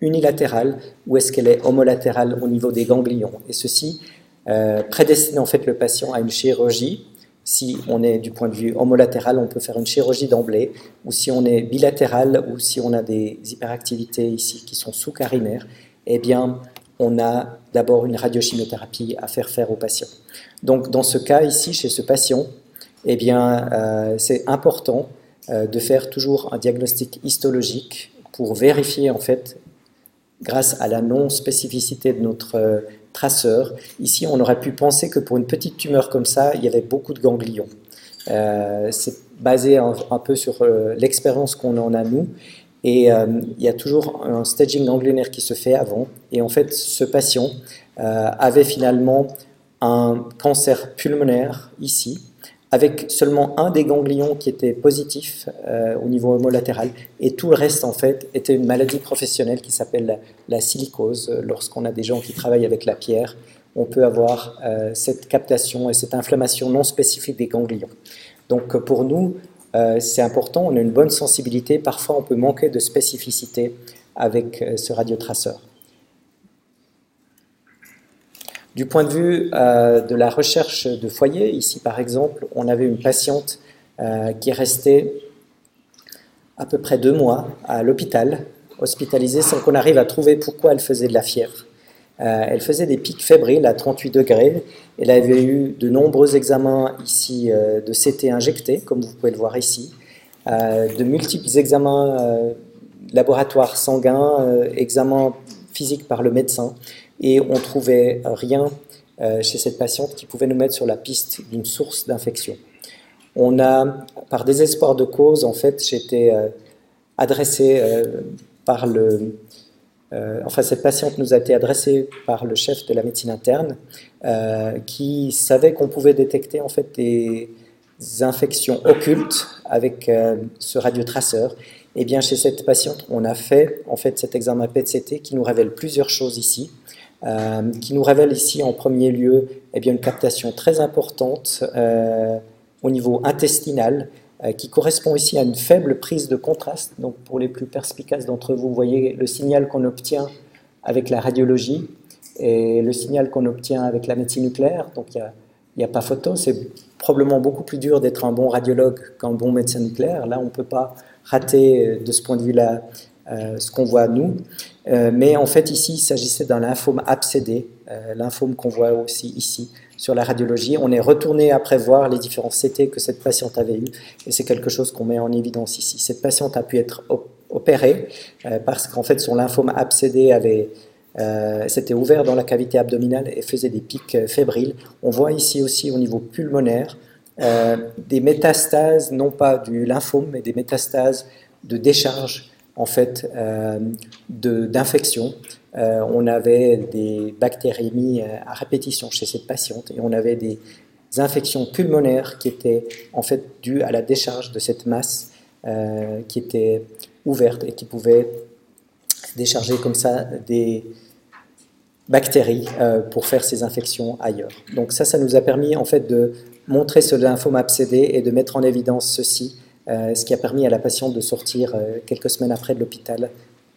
unilatérale ou est-ce qu'elle est homolatérale au niveau des ganglions. Et ceci euh, prédestine en fait le patient à une chirurgie. Si on est du point de vue homolatéral, on peut faire une chirurgie d'emblée, ou si on est bilatéral, ou si on a des hyperactivités ici qui sont sous-carinaires, eh bien, on a d'abord une radiochimiothérapie à faire faire au patient. Donc, dans ce cas ici, chez ce patient, eh bien, euh, c'est important de faire toujours un diagnostic histologique pour vérifier, en fait, grâce à la non-spécificité de notre euh, traceur. Ici, on aurait pu penser que pour une petite tumeur comme ça, il y avait beaucoup de ganglions. c'est basé un, peu sur l'expérience qu'on en a nous. Et euh, il y a toujours un staging ganglionnaire qui se fait avant. Et en fait, ce patient euh, avait finalement un cancer pulmonaire ici, avec seulement un des ganglions qui était positif euh, au niveau homolatéral, et tout le reste en fait était une maladie professionnelle qui s'appelle la, silicose. Lorsqu'on a des gens qui travaillent avec la pierre, on peut avoir cette captation et cette inflammation non spécifique des ganglions. Donc pour nous, euh, c'est important, on a une bonne sensibilité, parfois on peut manquer de spécificité avec euh, ce radiotraceur. Du point de vue euh, de la recherche de foyer, ici par exemple, on avait une patiente qui est restée à peu près deux mois à l'hôpital, hospitalisée, sans qu'on arrive à trouver pourquoi elle faisait de la fièvre. Euh, elle faisait des pics fébriles à 38 degrés. Elle avait eu de nombreux examens ici euh, de CT injectés, comme vous pouvez le voir ici, euh, de multiples examens laboratoires sanguins, examens physiques par le médecin, et on trouvait rien chez cette patiente qui pouvait nous mettre sur la piste d'une source d'infection. On a, par désespoir de cause, en fait, j'étais adressé par le euh, enfin, cette patiente nous a été adressée par le chef de la médecine interne, euh, qui savait qu'on pouvait détecter en fait des infections occultes avec euh, ce radiotraceur. Et eh bien, chez cette patiente, on a fait en fait cet examen PET-CT qui nous révèle plusieurs choses ici, qui nous révèle ici en premier lieu eh bien, une captation très importante au niveau intestinal euh, qui correspond ici à une faible prise de contraste. Donc pour les plus perspicaces d'entre vous, vous voyez le signal qu'on obtient avec la radiologie et le signal qu'on obtient avec la médecine nucléaire. Donc il y a, n'y a pas photo. C'est probablement beaucoup plus dur d'être un bon radiologue qu'un bon médecin nucléaire. Là, on ne peut pas rater de ce point de vue-là ce qu'on voit nous. mais en fait, ici, il s'agissait d'un lymphome abcédé, lymphome qu'on voit aussi ici sur la radiologie. On est retourné après voir les différents CT que cette patiente avait eu et c'est quelque chose qu'on met en évidence ici. Cette patiente a pu être opérée euh, parce qu'en fait son lymphome abcédé avait euh, s'était ouvert dans la cavité abdominale et faisait des pics euh, fébriles. On voit ici aussi au niveau pulmonaire des métastases, non pas du lymphome, mais des métastases de décharge en fait d'infection euh, on avait des bactériémies euh, à répétition chez cette patiente et on avait des infections pulmonaires qui étaient en fait dues à la décharge de cette masse euh, qui était ouverte et qui pouvait décharger comme ça des bactéries pour faire ces infections ailleurs. Donc ça, ça nous a permis en fait de montrer ce lymphome abcédé et de mettre en évidence ceci, ce qui a permis à la patiente de sortir quelques semaines après de l'hôpital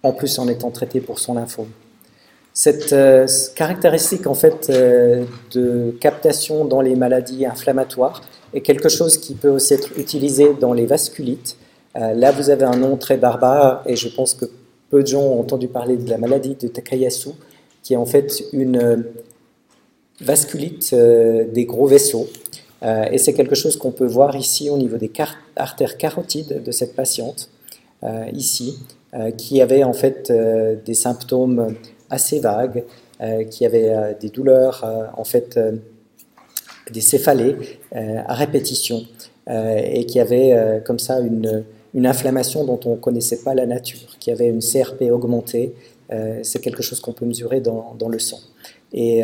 en plus en étant traité pour son lymphome. Cette euh, caractéristique en fait euh, de captation dans les maladies inflammatoires est quelque chose qui peut aussi être utilisé dans les vasculites. Euh, là, vous avez un nom très barbare et je pense que peu de gens ont entendu parler de la maladie de Takayasu, qui est en fait une vasculite des gros vaisseaux. Et c'est quelque chose qu'on peut voir ici au niveau des artères carotides de cette patiente, ici. Euh, qui avait en fait euh, des symptômes assez vagues, euh, qui avait des douleurs, en fait, des céphalées à répétition, et qui avait comme ça une, inflammation dont on ne connaissait pas la nature, qui avait une CRP augmentée. c'est quelque chose qu'on peut mesurer dans, le sang. Et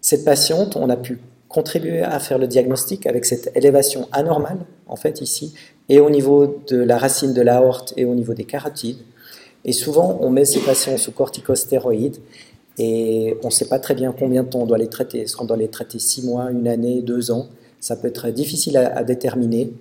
cette patiente, on a pu contribuer à faire le diagnostic avec cette élévation anormale, en fait, ici, et au niveau de la racine de l'aorte et au niveau des carotides. Et souvent, on met ces patients sous corticostéroïdes et on ne sait pas très bien combien de temps on doit les traiter. Est-ce qu'on doit les traiter six mois, une année, deux ans? Ça peut être difficile à, déterminer.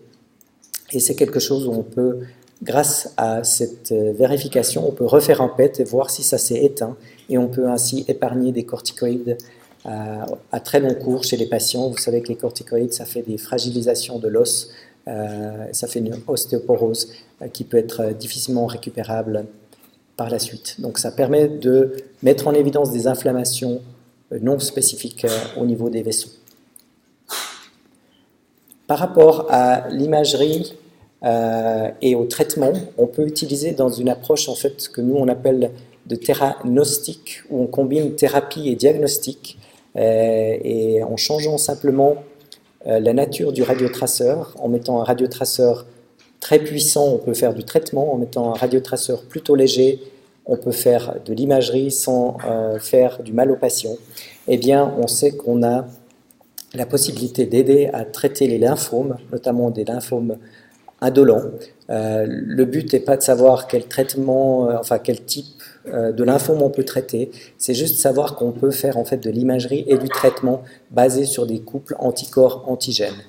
Et c'est quelque chose où on peut, grâce à cette euh, vérification, on peut refaire un PET et voir si ça s'est éteint. Et on peut ainsi épargner des corticoïdes à, euh, très long cours chez les patients. Vous savez que les corticoïdes, ça fait des fragilisations de l'os, euh, ça fait une ostéoporose qui peut être difficilement récupérable par la suite. Donc ça permet de mettre en évidence des inflammations euh, non spécifiques euh, au niveau des vaisseaux. Par rapport à l'imagerie euh, et au traitement, on peut utiliser dans une approche en fait que nous on appelle de théragnostic, où on combine thérapie et diagnostic, et en changeant simplement la nature du radiotraceur, en mettant un radiotraceur très puissant, on peut faire du traitement. En mettant un radiotraceur plutôt léger, on peut faire de l'imagerie sans euh, faire du mal aux patients. Eh bien, on sait qu'on a la possibilité d'aider à traiter les lymphomes, notamment des lymphomes indolents. Euh, le but n'est pas de savoir quel traitement, euh, enfin quel type de lymphome on peut traiter, c'est juste savoir qu'on peut faire en fait de l'imagerie et du traitement basé sur des couples anticorps-antigènes.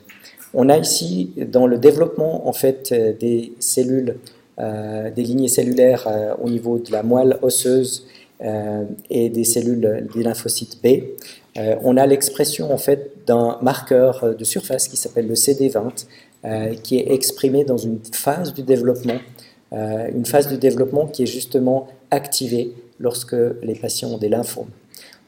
On a ici, dans le développement en fait, euh, des cellules, euh, des lignées cellulaires euh, au niveau de la moelle osseuse et des cellules des lymphocytes B, on a l'expression en fait d'un marqueur de surface qui s'appelle le CD20, qui est exprimé dans une phase du développement, une phase du développement qui est justement activée lorsque les patients ont des lymphomes.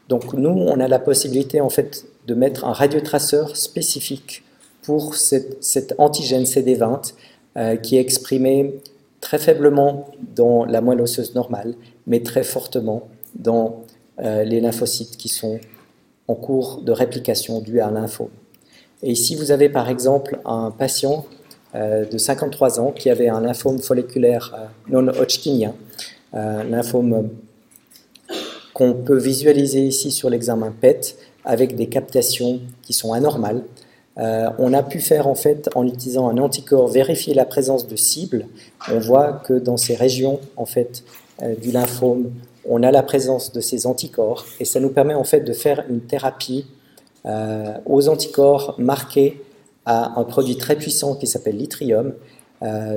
Donc nous, on a la possibilité en fait de mettre un radiotraceur spécifique pour cet antigène CD20 euh, qui est exprimé très faiblement dans la moelle osseuse normale, mais très fortement dans euh, les lymphocytes qui sont en cours de réplication due à un lymphome. Et ici, vous avez par exemple un patient euh, de 53 ans qui avait un lymphome folliculaire non-hodgkinien, un lymphome qu'on peut visualiser ici sur l'examen PET avec des captations qui sont anormales, euh, on a pu faire en fait, en utilisant un anticorps, vérifier la présence de cibles. On voit que dans ces régions en fait euh, du lymphome, on a la présence de ces anticorps et ça nous permet en fait de faire une thérapie euh, aux anticorps marqués à un produit très puissant qui s'appelle l'yttrium.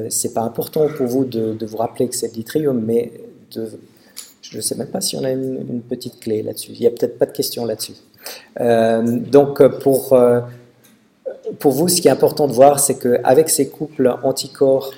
c'est pas important pour vous de, vous rappeler que c'est l'yttrium, mais je ne sais même pas si on a une, petite clé là-dessus. Il n'y a peut-être pas de question là-dessus. donc pour pour vous, ce qui est important de voir, c'est qu'avec ces couples anticorps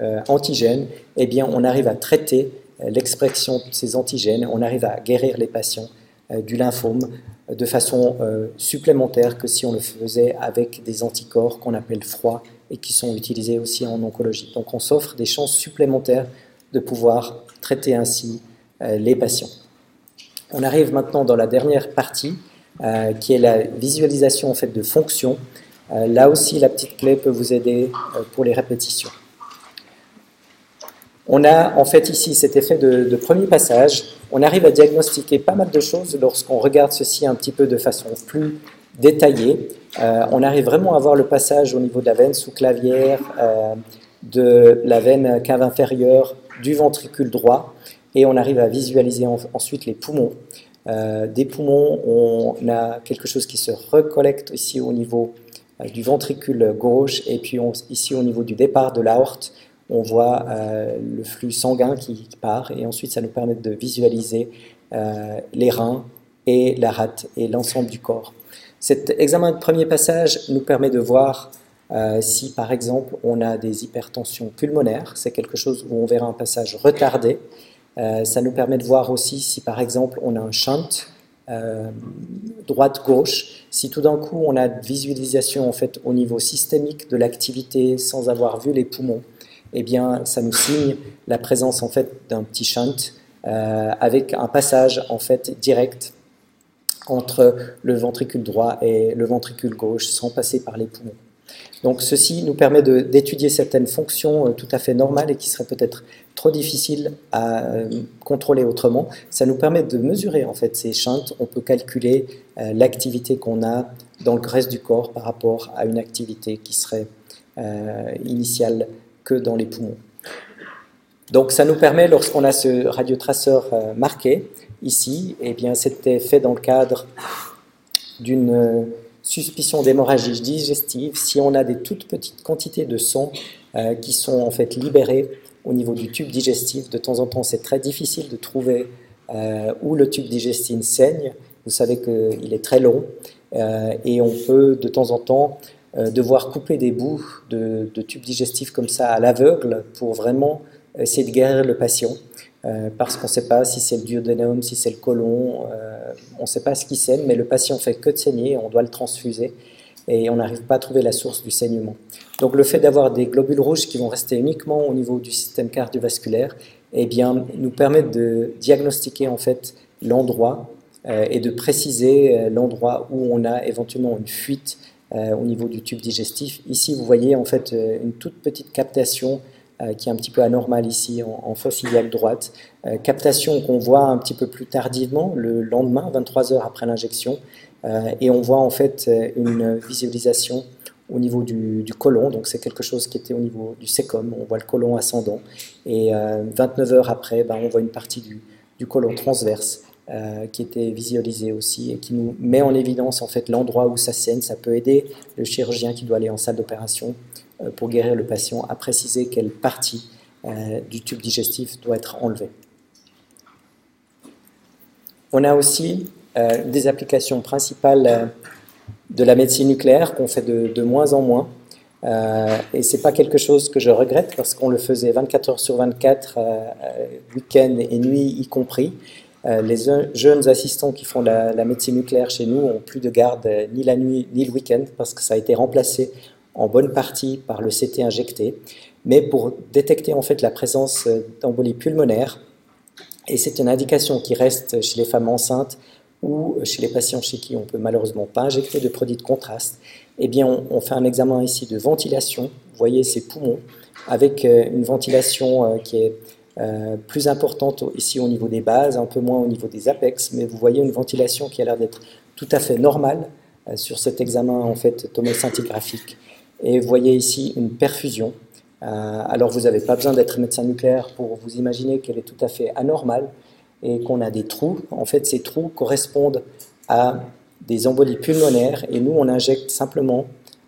euh, antigènes, eh bien, on arrive à traiter euh, l'expression de ces antigènes, on arrive à guérir les patients euh, du lymphome de façon supplémentaire que si on le faisait avec des anticorps qu'on appelle froids et qui sont utilisés aussi en oncologie. Donc on s'offre des chances supplémentaires de pouvoir traiter ainsi les patients. On arrive maintenant dans la dernière partie, qui est la visualisation en fait de fonctions. là aussi, la petite clé peut vous aider pour les répétitions. On a en fait ici cet effet de, premier passage. On arrive à diagnostiquer pas mal de choses lorsqu'on regarde ceci un petit peu de façon plus détaillée. Euh, on arrive vraiment à voir le passage au niveau de la veine sous-clavière, euh, de la veine cave inférieure, du ventricule droit, et on arrive à visualiser ensuite les poumons. Euh, des poumons, on a quelque chose qui se recollecte ici au niveau du ventricule gauche, et puis ici au niveau du départ de l'aorte, on voit euh, le flux sanguin qui, part et ensuite ça nous permet de visualiser euh, les reins et la rate et l'ensemble du corps. Cet examen de premier passage nous permet de voir euh, si par exemple on a des hypertensions pulmonaires, c'est quelque chose où on verra un passage retardé. ça nous permet de voir aussi si par exemple on a un shunt droite-gauche, si tout d'un coup on a une visualisation en fait au niveau systémique de l'activité sans avoir vu les poumons, eh bien, ça nous signe la présence en fait d'un petit shunt euh, avec un passage en fait direct entre le ventricule droit et le ventricule gauche sans passer par les poumons. Donc ceci nous permet d'étudier certaines fonctions euh, tout à fait normales et qui seraient peut-être trop difficiles à euh, contrôler autrement. Ça nous permet de mesurer en fait ces shunts. On peut calculer l'activité qu'on a dans le reste du corps par rapport à une activité qui serait initiale que dans les poumons. Donc ça nous permet, lorsqu'on a ce radiotraceur euh, marqué ici, eh bien c'était fait dans le cadre d'une euh, suspicion d'hémorragie digestive. Si on a des toutes petites quantités de sang euh, qui sont en fait libérées au niveau du tube digestif, de temps en temps c'est très difficile de trouver où le tube digestif saigne. Vous savez qu'il est très long et on peut de temps en temps euh, devoir couper des bouts de, tubes digestifs comme ça à l'aveugle pour vraiment essayer de guérir le patient. Euh, parce qu'on ne sait pas si c'est le duodénum, si c'est le côlon, euh, on ne sait pas ce qui saigne, mais le patient fait que de saigner, on doit le transfuser et on n'arrive pas à trouver la source du saignement. Donc le fait d'avoir des globules rouges qui vont rester uniquement au niveau du système cardiovasculaire, eh bien, nous permet de diagnostiquer en fait l'endroit et de préciser l'endroit où on a éventuellement une fuite euh, au niveau du tube digestif. Ici, vous voyez en fait euh, une toute petite captation euh, qui est un petit peu anormale ici en, en fosse iliaque droite. captation qu'on voit un petit peu plus tardivement, le lendemain, 23 heures après l'injection. et on voit en fait une visualisation au niveau du, du côlon, donc c'est quelque chose qui était au niveau du sécom, on voit le côlon ascendant, et 29 heures après, ben, on voit une partie du, du côlon transverse euh, qui était visualisé aussi et qui nous met en évidence en fait l'endroit où ça saigne. Ça peut aider le chirurgien qui doit aller en salle d'opération euh, pour guérir le patient à préciser quelle partie euh, du tube digestif doit être enlevée. On a aussi des applications principales de la médecine nucléaire qu'on fait de, moins en moins. et ce n'est pas quelque chose que je regrette parce qu'on le faisait 24 heures sur 24, week-end et nuit y compris. Euh, les jeunes assistants qui font la, médecine nucléaire chez nous ont plus de garde euh, ni la nuit ni le week-end parce que ça a été remplacé en bonne partie par le CT injecté. Mais pour détecter en fait la présence euh, d'embolie pulmonaire, et c'est une indication qui reste chez les femmes enceintes ou chez les patients chez qui on peut malheureusement pas injecter de produits de contraste, eh bien on, fait un examen ici de ventilation. Vous voyez ces poumons avec une ventilation qui est euh, plus importante ici au niveau des bases, un peu moins au niveau des apex, mais vous voyez une ventilation qui a l'air d'être tout à fait normale euh, sur cet examen en fait. Et vous voyez ici une perfusion. Euh, alors vous n'avez pas besoin d'être médecin nucléaire pour vous imaginer qu'elle est tout à fait anormale et qu'on a des trous. En fait, ces trous correspondent à des embolies pulmonaires et nous on injecte simplement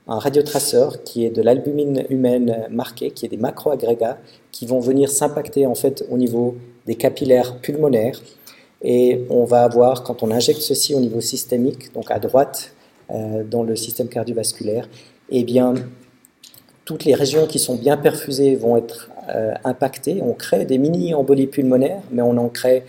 un radiotraceur qui est de l'albumine humaine marquée, qui est des macroagrégats qui vont venir s'impacter en fait au niveau des capillaires pulmonaires. Et on va avoir, quand on injecte ceci au niveau systémique, donc à droite euh, dans le système cardiovasculaire, eh bien, toutes les régions qui sont bien perfusées vont être impactées. On crée des mini-embolies pulmonaires, mais on en crée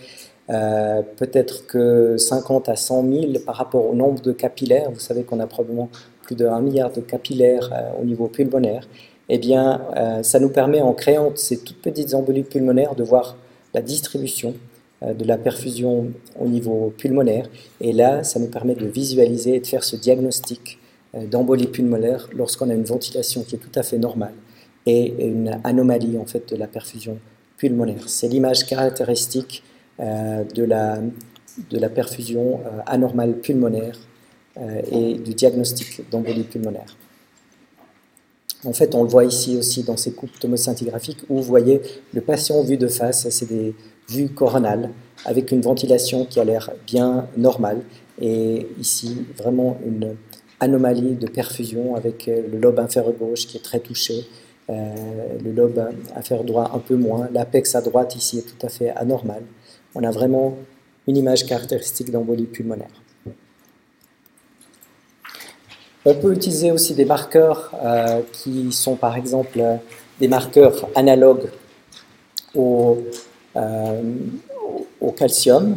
peut-être que 50 à 100 000 par rapport au nombre de capillaires. Vous savez qu'on a probablement plus de 1 milliard de capillaires au niveau pulmonaire eh bien, euh, ça nous permet, en créant ces toutes petites embolies pulmonaires, de voir la distribution euh, de la perfusion au niveau pulmonaire. Et là, ça nous permet de visualiser et de faire ce diagnostic euh, d'embolie pulmonaire lorsqu'on a une ventilation qui est tout à fait normale et une anomalie en fait de la perfusion pulmonaire. C'est l'image caractéristique de, la, de la perfusion anormale pulmonaire et du diagnostic d'embolie pulmonaire. En fait, on le voit ici aussi dans ces coupes tomoscintigraphiques où vous voyez le patient vu de face, c'est des vues coronales avec une ventilation qui a l'air bien normale et ici vraiment une anomalie de perfusion avec le lobe inférieur gauche qui est très touché, euh, le lobe inférieur droit un peu moins, l'apex à droite ici est tout à fait anormal. On a vraiment une image caractéristique d'embolie pulmonaire. On peut utiliser aussi des marqueurs euh, qui sont par exemple des marqueurs analogues au, euh, calcium, euh,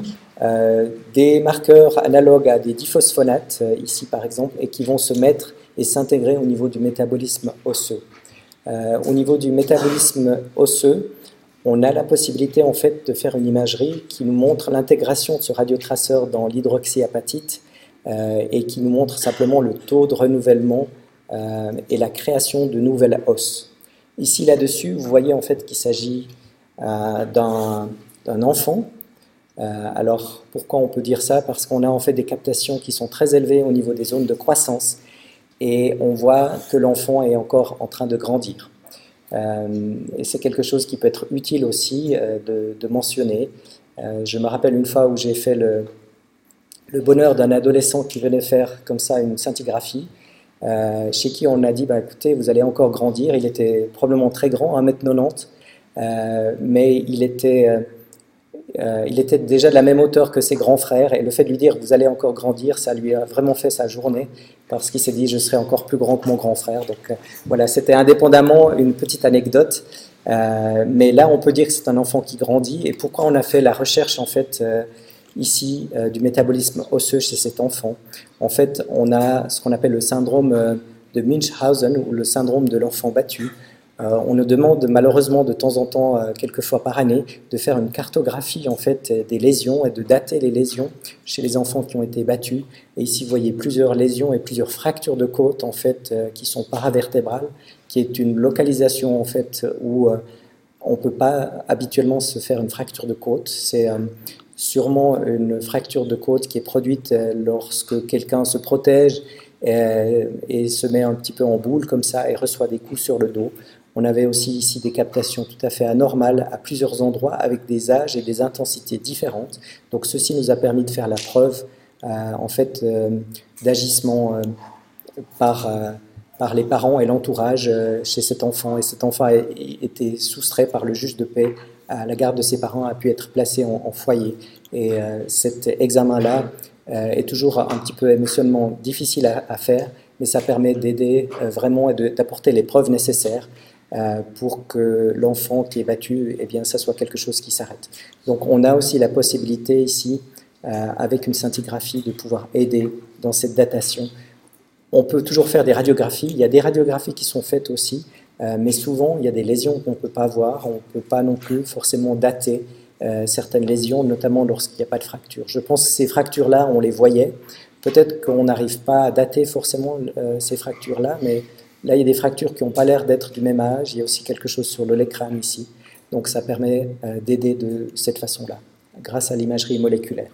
des marqueurs analogues à des diphosphonates, ici par exemple, et qui vont se mettre et s'intégrer au niveau du métabolisme osseux. au niveau du métabolisme osseux, on a la possibilité en fait de faire une imagerie qui nous montre l'intégration de ce radiotraceur dans l'hydroxyapatite euh, et qui nous montre simplement le taux de renouvellement euh, et la création de nouvelles os. Ici, là-dessus, vous voyez en fait qu'il s'agit euh, d'un enfant. Alors, pourquoi on peut dire ça? Parce qu'on a en fait des captations qui sont très élevées au niveau des zones de croissance et on voit que l'enfant est encore en train de grandir. et c'est quelque chose qui peut être utile aussi de, de, mentionner. je me rappelle une fois où j'ai fait le, bonheur d'un adolescent qui venait faire comme ça une scintigraphie, euh, chez qui on a dit bah, écoutez, vous allez encore grandir. Il était probablement très grand, 1m90, euh, mais il était, euh, il était déjà de la même hauteur que ses grands frères. Et le fait de lui dire vous allez encore grandir, ça lui a vraiment fait sa journée, parce qu'il s'est dit je serai encore plus grand que mon grand frère. Donc voilà, c'était indépendamment une petite anecdote. mais là, on peut dire que c'est un enfant qui grandit. Et pourquoi on a fait la recherche en fait ici euh, du métabolisme osseux chez cet enfant? En fait, on a ce qu'on appelle le syndrome euh, de Munchausen ou le syndrome de l'enfant battu. Euh, on nous demande malheureusement de temps en temps, quelques fois par année, de faire une cartographie en fait des lésions et de dater les lésions chez les enfants qui ont été battus. Et ici, vous voyez plusieurs lésions et plusieurs fractures de côte en fait qui sont paravertébrales, qui est une localisation en fait où on ne peut pas habituellement se faire une fracture de côte. C'est sûrement une fracture de côte qui est produite euh, lorsque quelqu'un se protège euh, et, se met un petit peu en boule comme ça et reçoit des coups sur le dos. On avait aussi ici des captations tout à fait anormales à plusieurs endroits avec des âges et des intensités différentes. Donc ceci nous a permis de faire la preuve euh, en fait d'agissement par, par les parents et l'entourage chez cet enfant. Et cet enfant a été soustrait par le juge de paix la garde de ses parents a pu être placé en, foyer. Et euh, cet examen-là euh, est toujours un petit peu émotionnellement difficile à, faire, mais ça permet d'aider euh, vraiment et d'apporter les preuves nécessaires pour que l'enfant qui est battu, eh bien, ça soit quelque chose qui s'arrête. Donc on a aussi la possibilité ici, avec une scintigraphie, de pouvoir aider dans cette datation. On peut toujours faire des radiographies. Il y a des radiographies qui sont faites aussi, euh, mais souvent, il y a des lésions qu'on ne peut pas voir, on ne peut pas non plus forcément dater euh, certaines lésions, notamment lorsqu'il n'y a pas de fracture. Je pense que ces fractures-là, on les voyait. Peut-être qu'on n'arrive pas à dater forcément euh, ces fractures-là, mais là, il y a des fractures qui n'ont pas l'air d'être du même âge. Il y a aussi quelque chose sur le l'écran ici. Donc ça permet d'aider de cette façon-là, grâce à l'imagerie moléculaire.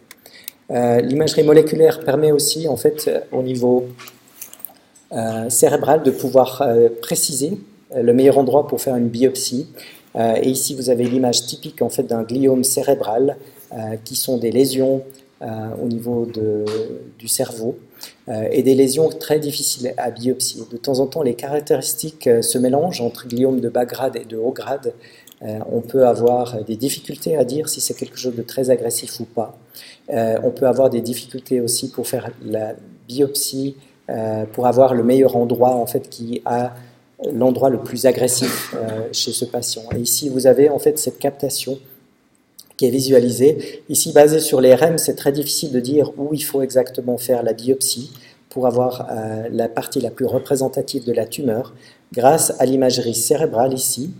l'imagerie moléculaire permet aussi, en fait, au niveau cérébral, de pouvoir préciser euh, le meilleur endroit pour faire une biopsie. Euh, et ici, vous avez l'image typique en fait d'un gliome cérébral, euh, qui sont des lésions au niveau de, du cerveau et des lésions très difficiles à biopsier. De temps en temps, les caractéristiques se mélangent entre gliome de bas grade et de haut grade. on peut avoir des difficultés à dire si c'est quelque chose de très agressif ou pas. on peut avoir des difficultés aussi pour faire la biopsie pour avoir le meilleur endroit en fait qui a l'endroit le plus agressif chez ce patient. Et ici, vous avez en fait cette captation qui est visualisée. Ici, basé sur les REM, c'est très difficile de dire où il faut exactement faire la biopsie pour avoir la partie la plus représentative de la tumeur. Grâce à l'imagerie cérébrale ici,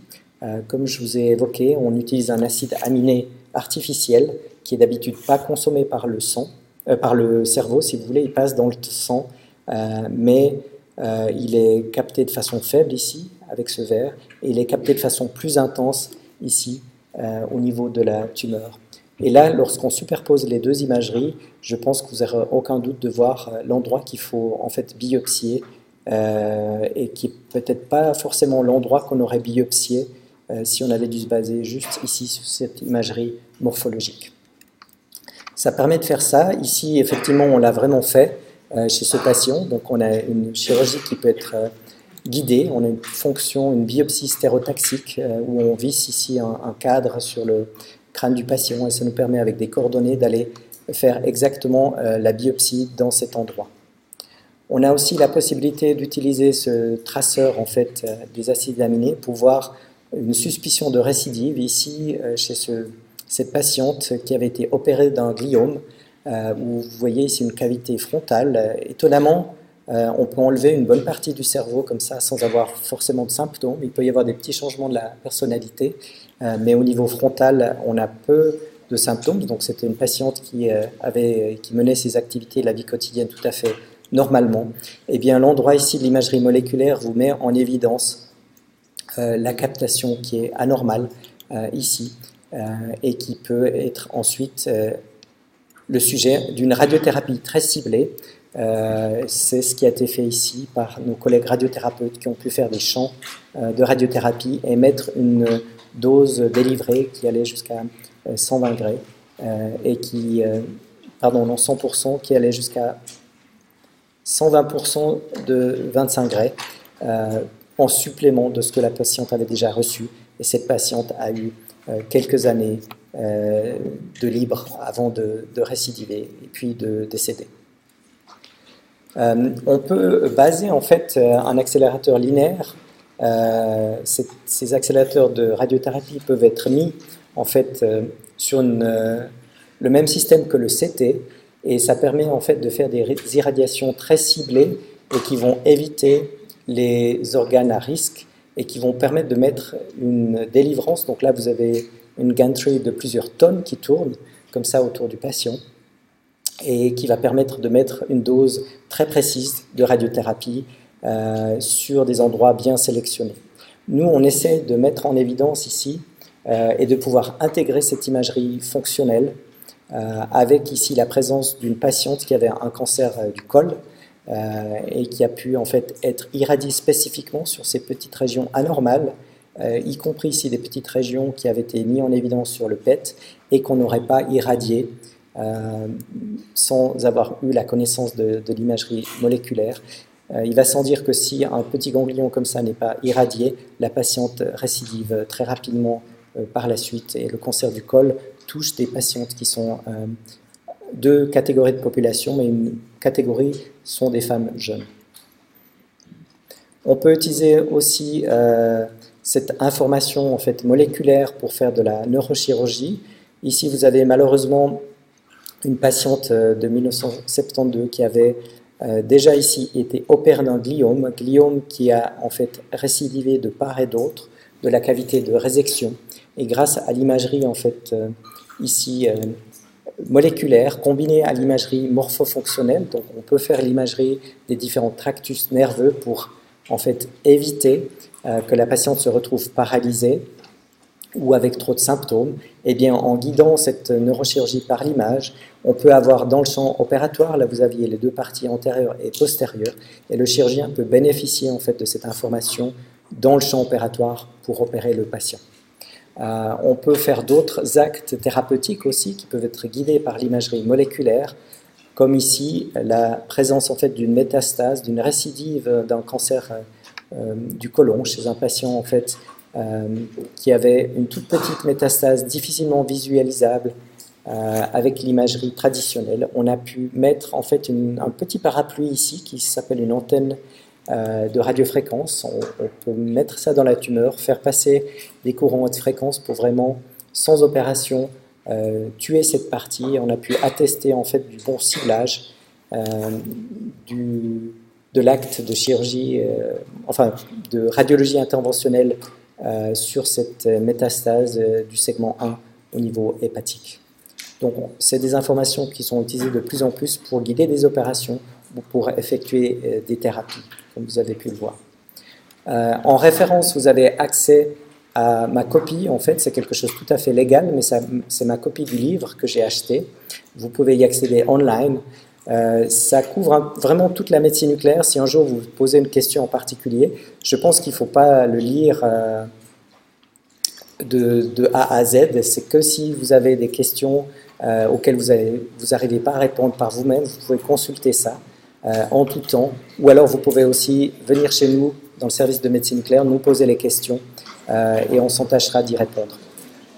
comme je vous ai évoqué, on utilise un acide aminé artificiel qui est d'habitude pas consommé par le sang, euh, par le cerveau, si vous voulez, il passe dans le sang, euh, mais euh, il est capté de façon faible ici avec ce verre, et il est capté de façon plus intense ici au niveau de la tumeur. Et là, lorsqu'on superpose les deux imageries, je pense que vous n'aurez aucun doute de voir l'endroit qu'il faut en fait biopsier et qui est peut-être pas forcément l'endroit qu'on aurait biopsié si on avait dû se baser juste ici sur cette imagerie morphologique. Ça permet de faire ça. Ici, effectivement, on l'a vraiment fait euh, chez ce patient. Donc, on a une chirurgie qui peut être euh, guidée. On a une fonction, une biopsie stérotaxique euh, où on visse ici un, cadre sur le crâne du patient et ça nous permet, avec des coordonnées, d'aller faire exactement la biopsie dans cet endroit. On a aussi la possibilité d'utiliser ce traceur en fait des acides aminés pour voir une suspicion de récidive. Ici, chez ce cette patiente qui avait été opérée d'un gliome, euh, où vous voyez ici une cavité frontale. Étonnamment, euh, on peut enlever une bonne partie du cerveau comme ça sans avoir forcément de symptômes. Il peut y avoir des petits changements de la personnalité, euh, mais au niveau frontal, on a peu de symptômes. Donc c'était une patiente qui, avait, qui menait ses activités la vie quotidienne tout à fait normalement. Et eh bien l'endroit ici de l'imagerie moléculaire vous met en évidence la captation qui est anormale ici. Euh, et qui peut être ensuite euh, le sujet d'une radiothérapie très ciblée. Euh, c'est ce qui a été fait ici par nos collègues radiothérapeutes qui ont pu faire des champs de radiothérapie et mettre une dose délivrée qui allait jusqu'à 120 degrés et qui, pardon, non 100%, qui allait jusqu'à 120% de 25 degrés en supplément de ce que la patiente avait déjà reçu. Et cette patiente a eu euh, quelques années euh, de libre avant de, récidiver et puis de décéder. Euh, on peut baser en fait un accélérateur linéaire. ces accélérateurs de radiothérapie peuvent être mis en fait sur le même système que le CT et ça permet en fait de faire des irradiations très ciblées et qui vont éviter les organes à risque et qui vont permettre de mettre une délivrance. Donc là, vous avez une gantry de plusieurs tonnes qui tourne comme ça autour du patient et qui va permettre de mettre une dose très précise de radiothérapie euh, sur des endroits bien sélectionnés. Nous, on essaie de mettre en évidence ici euh, et de pouvoir intégrer cette imagerie fonctionnelle euh, avec ici la présence d'une patiente qui avait un cancer du col et qui a pu en fait être irradié spécifiquement sur ces petites régions anormales, y compris ici des petites régions qui avaient été mises en évidence sur le PET et qu'on n'aurait pas irradié euh, sans avoir eu la connaissance de, l'imagerie moléculaire. il va sans dire que si un petit ganglion comme ça n'est pas irradié, la patiente récidive très rapidement par la suite et le cancer du col touche des patientes qui sont deux catégories de population, mais une catégorie sont des femmes jeunes. On peut utiliser aussi euh, cette information en fait moléculaire pour faire de la neurochirurgie. Ici, vous avez malheureusement une patiente euh, de 1972 qui avait euh, déjà ici été opérée d'un gliome, gliome qui a en fait récidivé de part et d'autre de la cavité de résection. Et grâce à l'imagerie en fait ici moléculaire combinée à l'imagerie morphofonctionnelle. Donc on peut faire l'imagerie des différents tractus nerveux pour en fait éviter euh, que la patiente se retrouve paralysée ou avec trop de symptômes. Eh bien en guidant cette neurochirurgie par l'image, on peut avoir dans le champ opératoire, là vous aviez les deux parties antérieures et postérieures, et le chirurgien peut bénéficier en fait de cette information dans le champ opératoire pour opérer le patient. Euh, on peut faire d'autres actes thérapeutiques aussi qui peuvent être guidés par l'imagerie moléculaire, comme ici la présence en fait d'une métastase, d'une récidive d'un cancer euh, du côlon chez un patient en fait euh, qui avait une toute petite métastase difficilement visualisable avec l'imagerie traditionnelle. On a pu mettre en fait un petit parapluie ici qui s'appelle une antenne de radiofréquence. On, peut mettre ça dans la tumeur, faire passer des courants haute fréquence pour vraiment, sans opération, tuer cette partie. On a pu attester en fait du bon ciblage, de l'acte de chirurgie, euh, enfin de radiologie interventionnelle euh, sur cette métastase euh, du segment 1 au niveau hépatique. Donc c'est des informations qui sont utilisées de plus en plus pour guider des opérations ou pour effectuer des thérapies, comme vous avez pu le voir. en référence, vous avez accès à ma copie. En fait, c'est quelque chose de tout à fait légal, mais c'est ma copie du livre que j'ai acheté. Vous pouvez y accéder online. Euh, ça couvre vraiment toute la médecine nucléaire. Si un jour vous posez une question en particulier, je pense qu'il ne faut pas le lire euh, de, A à Z. C'est que si vous avez des questions euh, auxquelles vous n'arrivez pas à répondre par vous-même, vous pouvez consulter ça en tout temps. Ou alors vous pouvez aussi venir chez nous dans le service de médecine nucléaire, nous poser les questions et on s'entachera d'y répondre.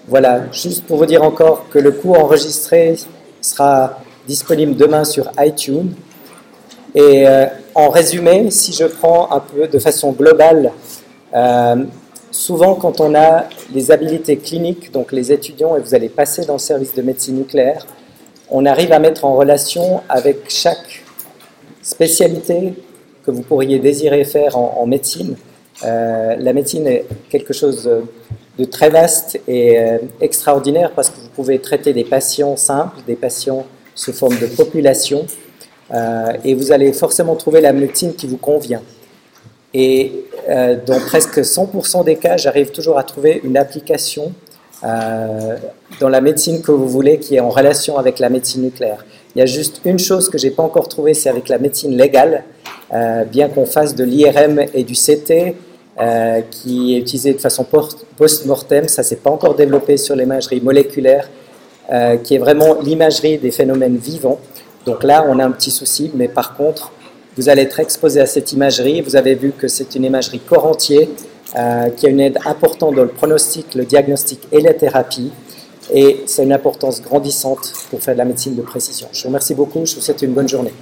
Voilà, juste pour vous dire encore que le cours enregistré sera disponible demain sur iTunes. Et euh, en résumé, si je prends un peu de façon globale, euh, souvent quand on a les habilités cliniques, donc les étudiants, et vous allez passer dans le service de médecine nucléaire, on arrive à mettre en relation avec chaque spécialité que vous pourriez désirer faire en, médecine. Euh, la médecine est quelque chose de très vaste et extraordinaire parce que vous pouvez traiter des patients simples, des patients sous forme de population, euh, et vous allez forcément trouver la médecine qui vous convient. Et euh, dans presque 100% des cas, j'arrive toujours à trouver une application euh, dans la médecine que vous voulez qui est en relation avec la médecine nucléaire. Il y a juste une chose que j'ai pas encore trouvée, c'est avec la médecine légale, bien qu'on fasse de l'IRM et du CT, qui est utilisé de façon post-mortem, ça s'est pas encore développé sur l'imagerie moléculaire, euh, qui est vraiment l'imagerie des phénomènes vivants. Donc là, on a un petit souci, mais par contre, vous allez être exposé à cette imagerie. Vous avez vu que c'est une imagerie corps entier euh, qui a une aide importante dans le pronostic, le diagnostic et la thérapie. Et c'est une importance grandissante pour faire de la médecine de précision. Je vous remercie beaucoup. Je vous souhaite une bonne journée.